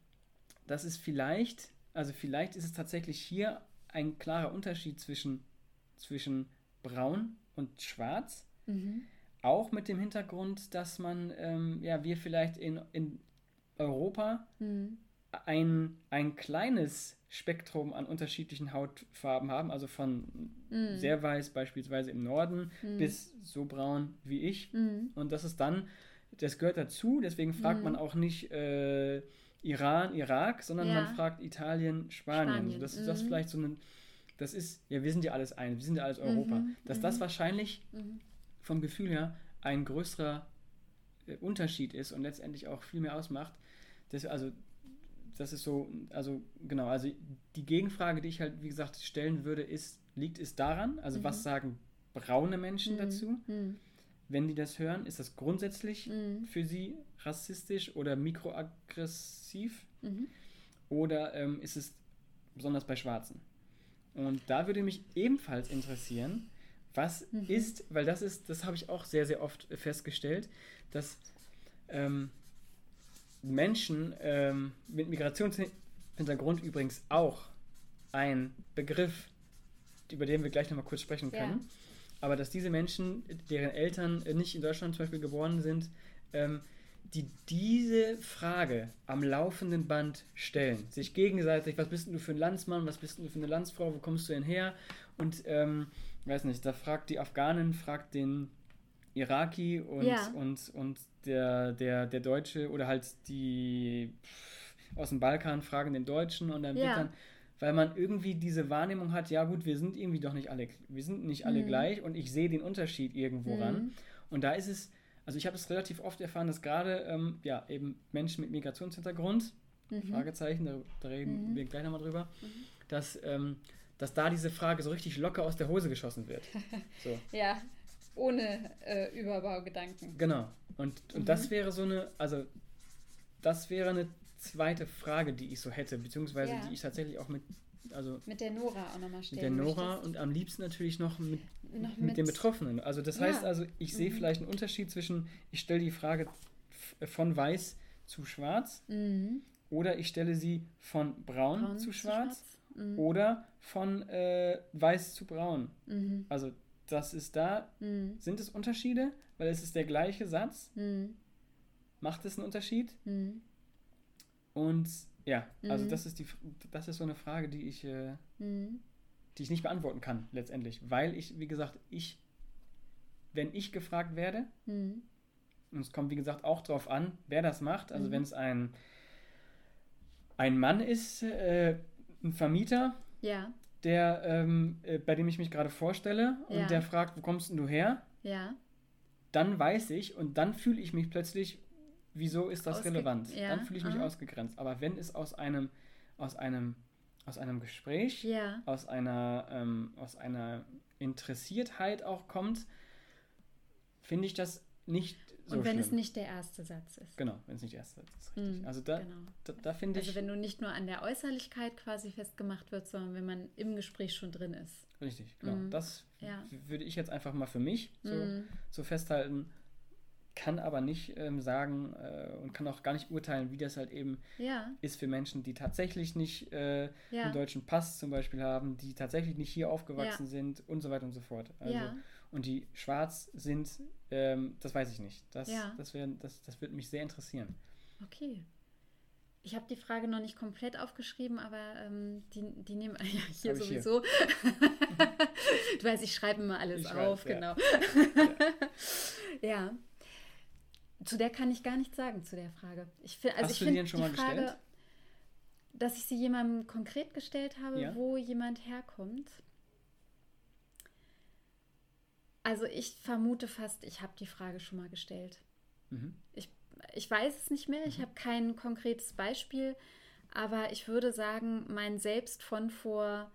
dass es vielleicht, also vielleicht ist es tatsächlich hier ein klarer Unterschied zwischen, zwischen braun und schwarz. Mhm. Auch mit dem Hintergrund, dass man, ähm, ja, wir vielleicht in, in Europa mhm. ein, ein kleines Spektrum an unterschiedlichen Hautfarben haben, also von mhm. sehr weiß beispielsweise im Norden mhm. bis so braun wie ich. Mhm. Und das ist dann, das gehört dazu, deswegen fragt man auch nicht äh, Iran, Irak, sondern ja. man fragt Italien, Spanien. Spanien. das ist das vielleicht so ein das ist, ja, wir sind ja alles ein, wir sind ja alles Europa, mhm, dass das mhm. wahrscheinlich mhm. Vom Gefühl her ein größerer äh, Unterschied ist und letztendlich auch viel mehr ausmacht. Das, also, das ist so, also genau, also die Gegenfrage, die ich halt, wie gesagt, stellen würde, ist, liegt es daran, also mhm. was sagen braune Menschen mhm. dazu? Mhm. Wenn die das hören, ist das grundsätzlich für sie rassistisch oder mikroaggressiv? Oder ähm, ist es besonders bei Schwarzen? Und da würde mich ebenfalls interessieren, was mhm. ist, weil das ist, das habe ich auch sehr, sehr oft festgestellt, dass ähm, Menschen ähm, mit Migrationshintergrund übrigens auch ein Begriff, über den wir gleich nochmal kurz sprechen können, ja. aber dass diese Menschen, deren Eltern nicht in Deutschland zum Beispiel geboren sind, ähm, die diese Frage am laufenden Band stellen. Sich gegenseitig, was bist du für ein Landsmann, was bist du für eine Landsfrau, wo kommst du denn her? Und, ähm, weiß nicht, da fragt die Afghanin, fragt den Iraki und, ja. und, und der, der, der Deutsche oder halt die aus dem Balkan fragen den Deutschen und dann ja. wird dann, weil man irgendwie diese Wahrnehmung hat, ja gut, wir sind irgendwie doch nicht alle, wir sind nicht alle mhm. gleich und ich sehe den Unterschied irgendwo mhm. ran. Und da ist es also ich habe es relativ oft erfahren, dass gerade ähm, ja, eben Menschen mit Migrationshintergrund, mhm. Fragezeichen, da, da reden mhm. wir gleich nochmal drüber, mhm. dass, ähm, dass da diese Frage so richtig locker aus der Hose geschossen wird. So. ja, ohne äh, Überbaugedanken. Genau. Und, und mhm. das wäre so eine, also das wäre eine zweite Frage, die ich so hätte, beziehungsweise ja. die ich tatsächlich auch mit also mit der Nora auch nochmal stellen. Mit der Nora möchtest. und am liebsten natürlich noch mit, noch mit, mit den Betroffenen. Also das ja. heißt also, ich mhm. sehe vielleicht einen Unterschied zwischen, ich stelle die Frage von weiß zu schwarz mhm. oder ich stelle sie von braun, braun zu schwarz, zu schwarz. Mhm. oder von äh, weiß zu braun. Mhm. Also das ist da, mhm. sind es Unterschiede, weil es ist der gleiche Satz. Mhm. Macht es einen Unterschied? Und ja, also mhm. das ist die das ist so eine Frage, die ich, äh, mhm. die ich nicht beantworten kann, letztendlich. Weil ich, wie gesagt, ich, wenn ich gefragt werde, mhm. und es kommt, wie gesagt, auch darauf an, wer das macht, also mhm. wenn es ein, ein Mann ist, äh, ein Vermieter, ja. der, ähm, äh, bei dem ich mich gerade vorstelle und ja. der fragt, wo kommst denn du her? Ja. Dann weiß ich und dann fühle ich mich plötzlich wieso ist das Ausge relevant? Ja, Dann fühle ich mich aha. ausgegrenzt. Aber wenn es aus einem, aus einem, aus einem Gespräch, ja. aus einer, ähm, aus einer Interessiertheit auch kommt, finde ich das nicht so Und wenn schlimm. es nicht der erste Satz ist. Genau, wenn es nicht der erste Satz ist, richtig. Mm, also da, genau. da, da finde ich... Also wenn du nicht nur an der Äußerlichkeit quasi festgemacht wird, sondern wenn man im Gespräch schon drin ist. Richtig, genau. Mm, das ja. würde ich jetzt einfach mal für mich so, mm. so festhalten kann aber nicht ähm, sagen äh, und kann auch gar nicht urteilen, wie das halt eben ja. ist für Menschen, die tatsächlich nicht äh, ja. einen deutschen Pass zum Beispiel haben, die tatsächlich nicht hier aufgewachsen sind und so weiter und so fort. Also, Und die schwarz sind, ähm, das weiß ich nicht. Das, das, wär, das, das würde mich sehr interessieren. Okay. Ich habe die Frage noch nicht komplett aufgeschrieben, aber ähm, die, die nehmen ja hier sowieso. Hier. du weißt, ich schreibe immer alles ich auf, weiß, genau. ja. Zu der kann ich gar nichts sagen, zu der Frage. Ich find, also Hast ich du die denn schon mal Frage, gestellt? Dass ich sie jemandem konkret gestellt habe, ja? wo jemand herkommt. Also ich vermute fast, ich habe die Frage schon mal gestellt. Mhm. Ich, ich weiß es nicht mehr, mhm. ich habe kein konkretes Beispiel, aber ich würde sagen, mein Selbst von vor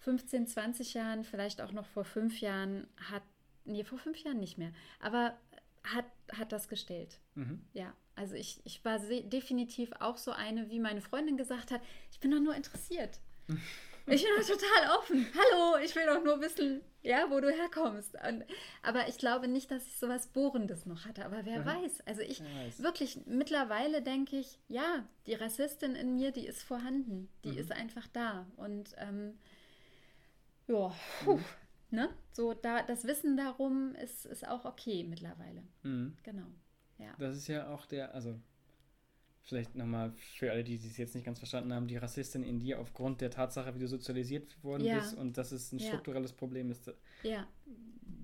15, 20 Jahren, vielleicht auch noch vor fünf Jahren, hat, nee, vor fünf Jahren nicht mehr, aber hat, hat das gestellt. Mhm. Ja, also ich, ich war definitiv auch so eine, wie meine Freundin gesagt hat, ich bin doch nur interessiert. Ich bin doch total offen. Hallo, ich will doch nur wissen, ja, wo du herkommst. Und, aber ich glaube nicht, dass ich sowas Bohrendes noch hatte. Aber wer mhm. weiß. Also ich weiß. wirklich, mittlerweile denke ich, ja, die Rassistin in mir, die ist vorhanden. Die mhm. ist einfach da. Und ähm, ja, puh. Mhm. Ne? So, da, das Wissen darum ist, ist auch okay mittlerweile. Mhm. Genau. Ja. Das ist ja auch der, also vielleicht nochmal für alle, die es jetzt nicht ganz verstanden haben, die Rassistin in dir aufgrund der Tatsache, wie du sozialisiert worden ja. bist und dass es ein strukturelles ja. Problem ist. Ja.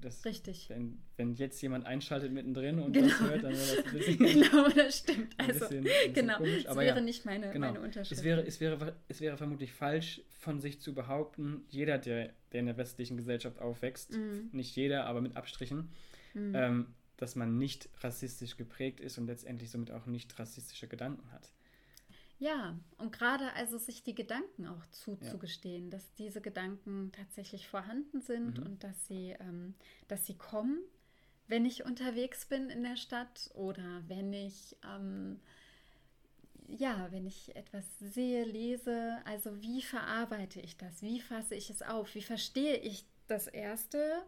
Das, Richtig. Wenn, wenn jetzt jemand einschaltet mittendrin und genau. das hört, dann wäre das ein bisschen. genau, das stimmt. Also, ein bisschen, ein bisschen genau, komisch. Aber wäre ja, nicht meine, genau. meine Unterschrift. Es wäre, es, wäre, es wäre vermutlich falsch, von sich zu behaupten, jeder, der, der in der westlichen Gesellschaft aufwächst, mhm. nicht jeder, aber mit Abstrichen, mhm. ähm, dass man nicht rassistisch geprägt ist und letztendlich somit auch nicht rassistische Gedanken hat. Ja, und gerade also sich die Gedanken auch zuzugestehen, ja. dass diese Gedanken tatsächlich vorhanden sind mhm. und dass sie, ähm, dass sie kommen, wenn ich unterwegs bin in der Stadt oder wenn ich ähm, ja, wenn ich etwas sehe, lese, also wie verarbeite ich das? Wie fasse ich es auf? Wie verstehe ich das erste?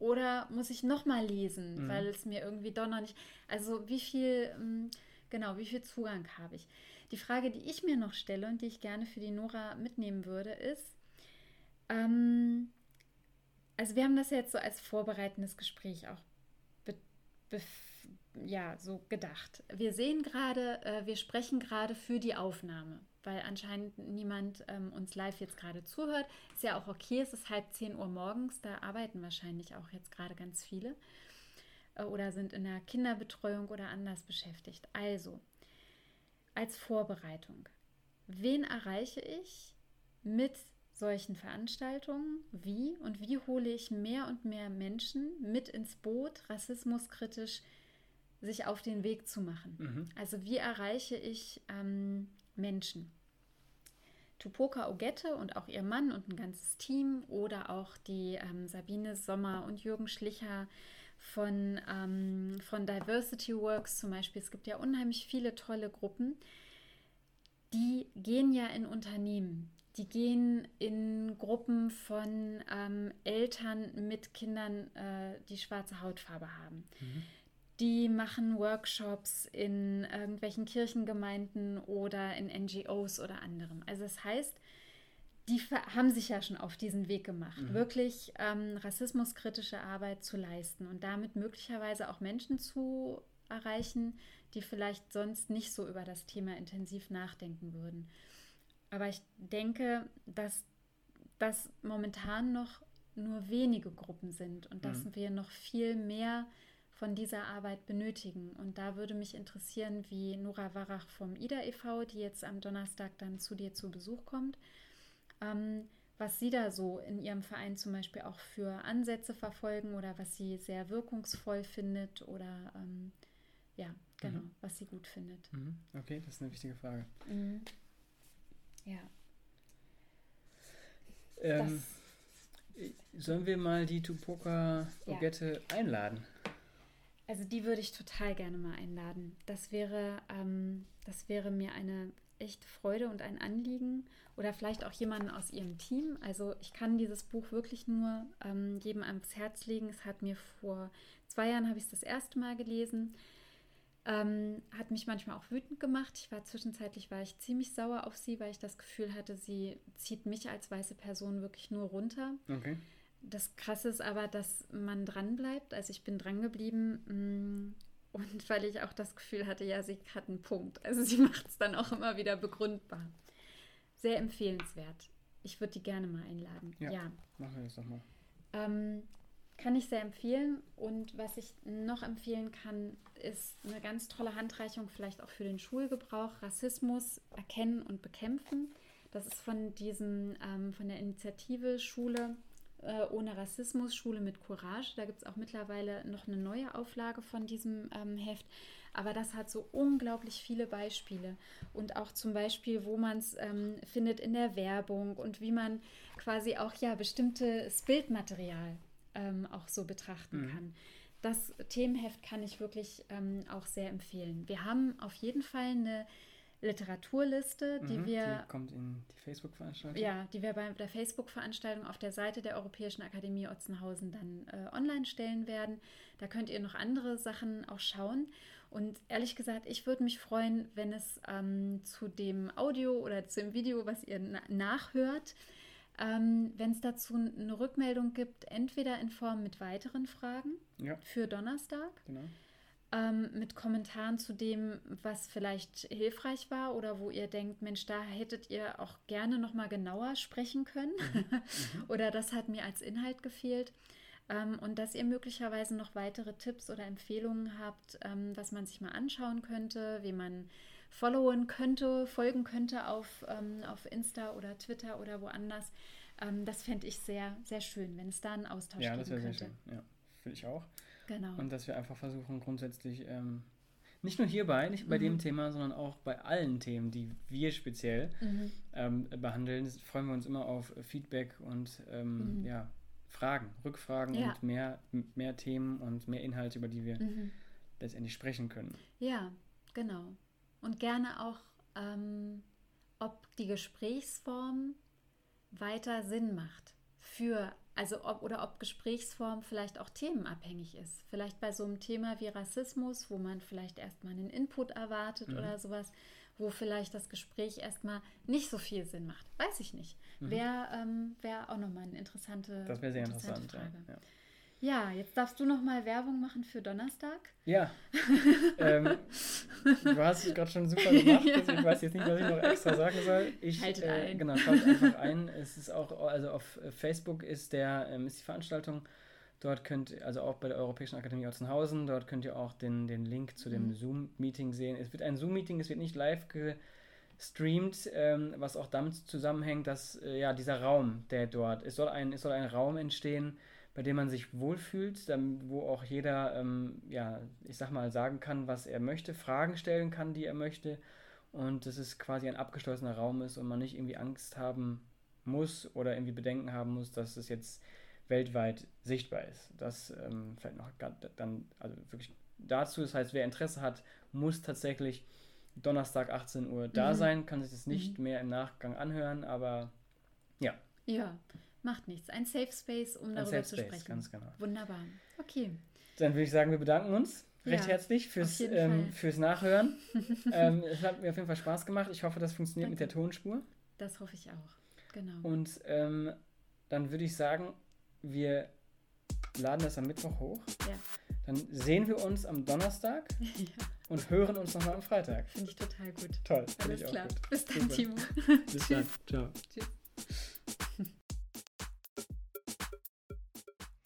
Oder muss ich nochmal lesen, mhm. weil es mir irgendwie doch noch nicht. Also wie viel, ähm, genau, wie viel Zugang habe ich? Die Frage, die ich mir noch stelle und die ich gerne für die Nora mitnehmen würde, ist, ähm, also wir haben das jetzt so als vorbereitendes Gespräch auch ja, so gedacht. Wir sehen gerade, äh, wir sprechen gerade für die Aufnahme, weil anscheinend niemand ähm, uns live jetzt gerade zuhört. Ist ja auch okay, es ist halb 10 Uhr morgens, da arbeiten wahrscheinlich auch jetzt gerade ganz viele äh, oder sind in der Kinderbetreuung oder anders beschäftigt. Also, als Vorbereitung. Wen erreiche ich mit solchen Veranstaltungen? Wie und wie hole ich mehr und mehr Menschen mit ins Boot, rassismuskritisch sich auf den Weg zu machen. Mhm. Also wie erreiche ich ähm, Menschen? Tupoka Ogette und auch ihr Mann und ein ganzes Team oder auch die ähm, Sabine Sommer und Jürgen Schlicher von, ähm, von Diversity Works zum Beispiel. Es gibt ja unheimlich viele tolle Gruppen, die gehen ja in Unternehmen. Die gehen in Gruppen von ähm, Eltern mit Kindern, äh, die schwarze Hautfarbe haben. Mhm. Die machen Workshops in irgendwelchen Kirchengemeinden oder in NGOs oder anderem. Also das heißt, die haben sich ja schon auf diesen Weg gemacht, Mhm. wirklich ähm, rassismuskritische Arbeit zu leisten und damit möglicherweise auch Menschen zu erreichen, die vielleicht sonst nicht so über das Thema intensiv nachdenken würden. Aber ich denke, dass das momentan noch nur wenige Gruppen sind und dass Mhm. wir noch viel mehr von dieser Arbeit benötigen. Und da würde mich interessieren, wie Nora Warach vom IDA e.V., die jetzt am Donnerstag dann zu dir zu Besuch kommt, ähm, was sie da so in ihrem Verein zum Beispiel auch für Ansätze verfolgen oder was sie sehr wirkungsvoll findet oder ähm, ja, genau, Mhm. was sie gut findet. Mhm. Okay, das ist eine wichtige Frage. Ja. Ähm, sollen wir mal die Tupoka Ja. Ogette einladen? Also die würde ich total gerne mal einladen. Das wäre, ähm, das wäre mir eine echte Freude und ein Anliegen. Oder vielleicht auch jemanden aus ihrem Team. Also ich kann dieses Buch wirklich nur ähm, jedem ans Herz legen. Es hat mir vor zwei Jahren habe ich es das erste Mal gelesen. Ähm, hat mich manchmal auch wütend gemacht. Ich war zwischenzeitlich war ich ziemlich sauer auf sie, weil ich das Gefühl hatte, sie zieht mich als weiße Person wirklich nur runter. Okay. Das Krasse ist aber, dass man dran bleibt. Also ich bin dran geblieben mm, und weil ich auch das Gefühl hatte, ja, sie hat einen Punkt. Also sie macht es dann auch immer wieder begründbar. Sehr empfehlenswert. Ich würde die gerne mal einladen. Ja. ja. Machen wir das doch mal. Ähm, kann ich sehr empfehlen. Und was ich noch empfehlen kann, ist eine ganz tolle Handreichung, vielleicht auch für den Schulgebrauch. Rassismus erkennen und bekämpfen. Das ist von diesem, ähm, von der Initiative Schule äh, ohne Rassismus, Schule mit Courage. Da gibt es auch mittlerweile noch eine neue Auflage von diesem ähm, Heft. Aber das hat so unglaublich viele Beispiele. Und auch zum Beispiel, wo man es ähm, findet in der Werbung und wie man quasi auch ja bestimmtes Bildmaterial ähm, auch so betrachten Mhm. kann. Das Themenheft kann ich wirklich ähm, auch sehr empfehlen. Wir haben auf jeden Fall eine Literaturliste, die Mhm, wir die kommt in die Facebook-Veranstaltung. ja, die wir bei der Facebook-Veranstaltung auf der Seite der Europäischen Akademie Otzenhausen dann äh, online stellen werden. Da könnt ihr noch andere Sachen auch schauen. Und ehrlich gesagt, ich würde mich freuen, wenn es ähm, zu dem Audio oder zu dem Video, was ihr na nachhört, ähm, wenn es dazu eine Rückmeldung gibt, entweder in Form mit weiteren Fragen Ja, für Donnerstag, genau. Ähm, mit Kommentaren zu dem, was vielleicht hilfreich war oder wo ihr denkt, Mensch, da hättet ihr auch gerne noch mal genauer sprechen können oder das hat mir als Inhalt gefehlt. Ähm, und dass ihr möglicherweise noch weitere Tipps oder Empfehlungen habt, ähm, was man sich mal anschauen könnte, wie man followen könnte, folgen könnte auf, ähm, auf Insta oder Twitter oder woanders. Das fände ich sehr, sehr schön, wenn es da einen Austausch Ja, geben das wäre sehr könnte. schön. Ja, finde ich auch. Genau. Und dass wir einfach versuchen, grundsätzlich ähm, nicht nur hierbei, nicht bei Mhm. dem Thema, sondern auch bei allen Themen, die wir speziell Mhm. ähm, behandeln, freuen wir uns immer auf Feedback und ähm, Mhm. ja, Fragen, Rückfragen Ja. und mehr, mehr Themen und mehr Inhalte, über die wir Mhm. letztendlich sprechen können. Ja, genau. Und gerne auch, ähm, ob die Gesprächsform weiter Sinn macht für, also ob oder ob Gesprächsform vielleicht auch themenabhängig ist. Vielleicht bei so einem Thema wie Rassismus, wo man vielleicht erstmal einen Input erwartet Mhm. oder sowas, wo vielleicht das Gespräch erstmal nicht so viel Sinn macht. Weiß ich nicht. Mhm. Wäre ähm, wär auch nochmal eine interessante, Das wäre sehr interessante interessant. Frage. ja. Ja, jetzt darfst du nochmal Werbung machen für Donnerstag. Ja. ähm, du hast es gerade schon super gemacht. Ja. ich weiß jetzt nicht, was ich noch extra sagen soll. Ich, Haltet äh, ein. Genau, schaut einfach ein. Es ist auch, also auf Facebook ist der, ähm, ist die Veranstaltung. Dort könnt ihr, also auch bei der Europäischen Akademie Otzenhausen, dort könnt ihr auch den, den Link zu dem Mhm. Zoom-Meeting sehen. Es wird ein Zoom-Meeting, es wird nicht live gestreamt, ähm, was auch damit zusammenhängt, dass äh, ja dieser Raum, der dort, es soll ein, es soll ein Raum entstehen, bei dem man sich wohlfühlt, dann, wo auch jeder, ähm, ja, ich sag mal, sagen kann, was er möchte, Fragen stellen kann, die er möchte und dass es quasi ein abgeschlossener Raum ist und man nicht irgendwie Angst haben muss oder irgendwie Bedenken haben muss, dass es jetzt weltweit sichtbar ist. Das ähm, fällt noch dann, also wirklich dazu. Das heißt, wer Interesse hat, muss tatsächlich Donnerstag 18 Uhr da mhm. sein, kann sich das nicht mhm. mehr im Nachgang anhören, aber ja. Ja, macht nichts. Ein Safe Space, um darüber Safe zu Space, sprechen. Ganz genau. Wunderbar. Okay. Dann würde ich sagen, wir bedanken uns recht ja, herzlich fürs, ähm, fürs Nachhören. ähm, es hat mir auf jeden Fall Spaß gemacht. Ich hoffe, das funktioniert Danke. mit der Tonspur. Das hoffe ich auch. Genau. Und ähm, dann würde ich sagen, wir laden das am Mittwoch hoch. Ja. Dann sehen wir uns am Donnerstag ja. und hören uns nochmal am Freitag. Finde ich total gut. Toll. Alles klar. Bis dann, Timo. Bis dann. Ciao. Tschüss.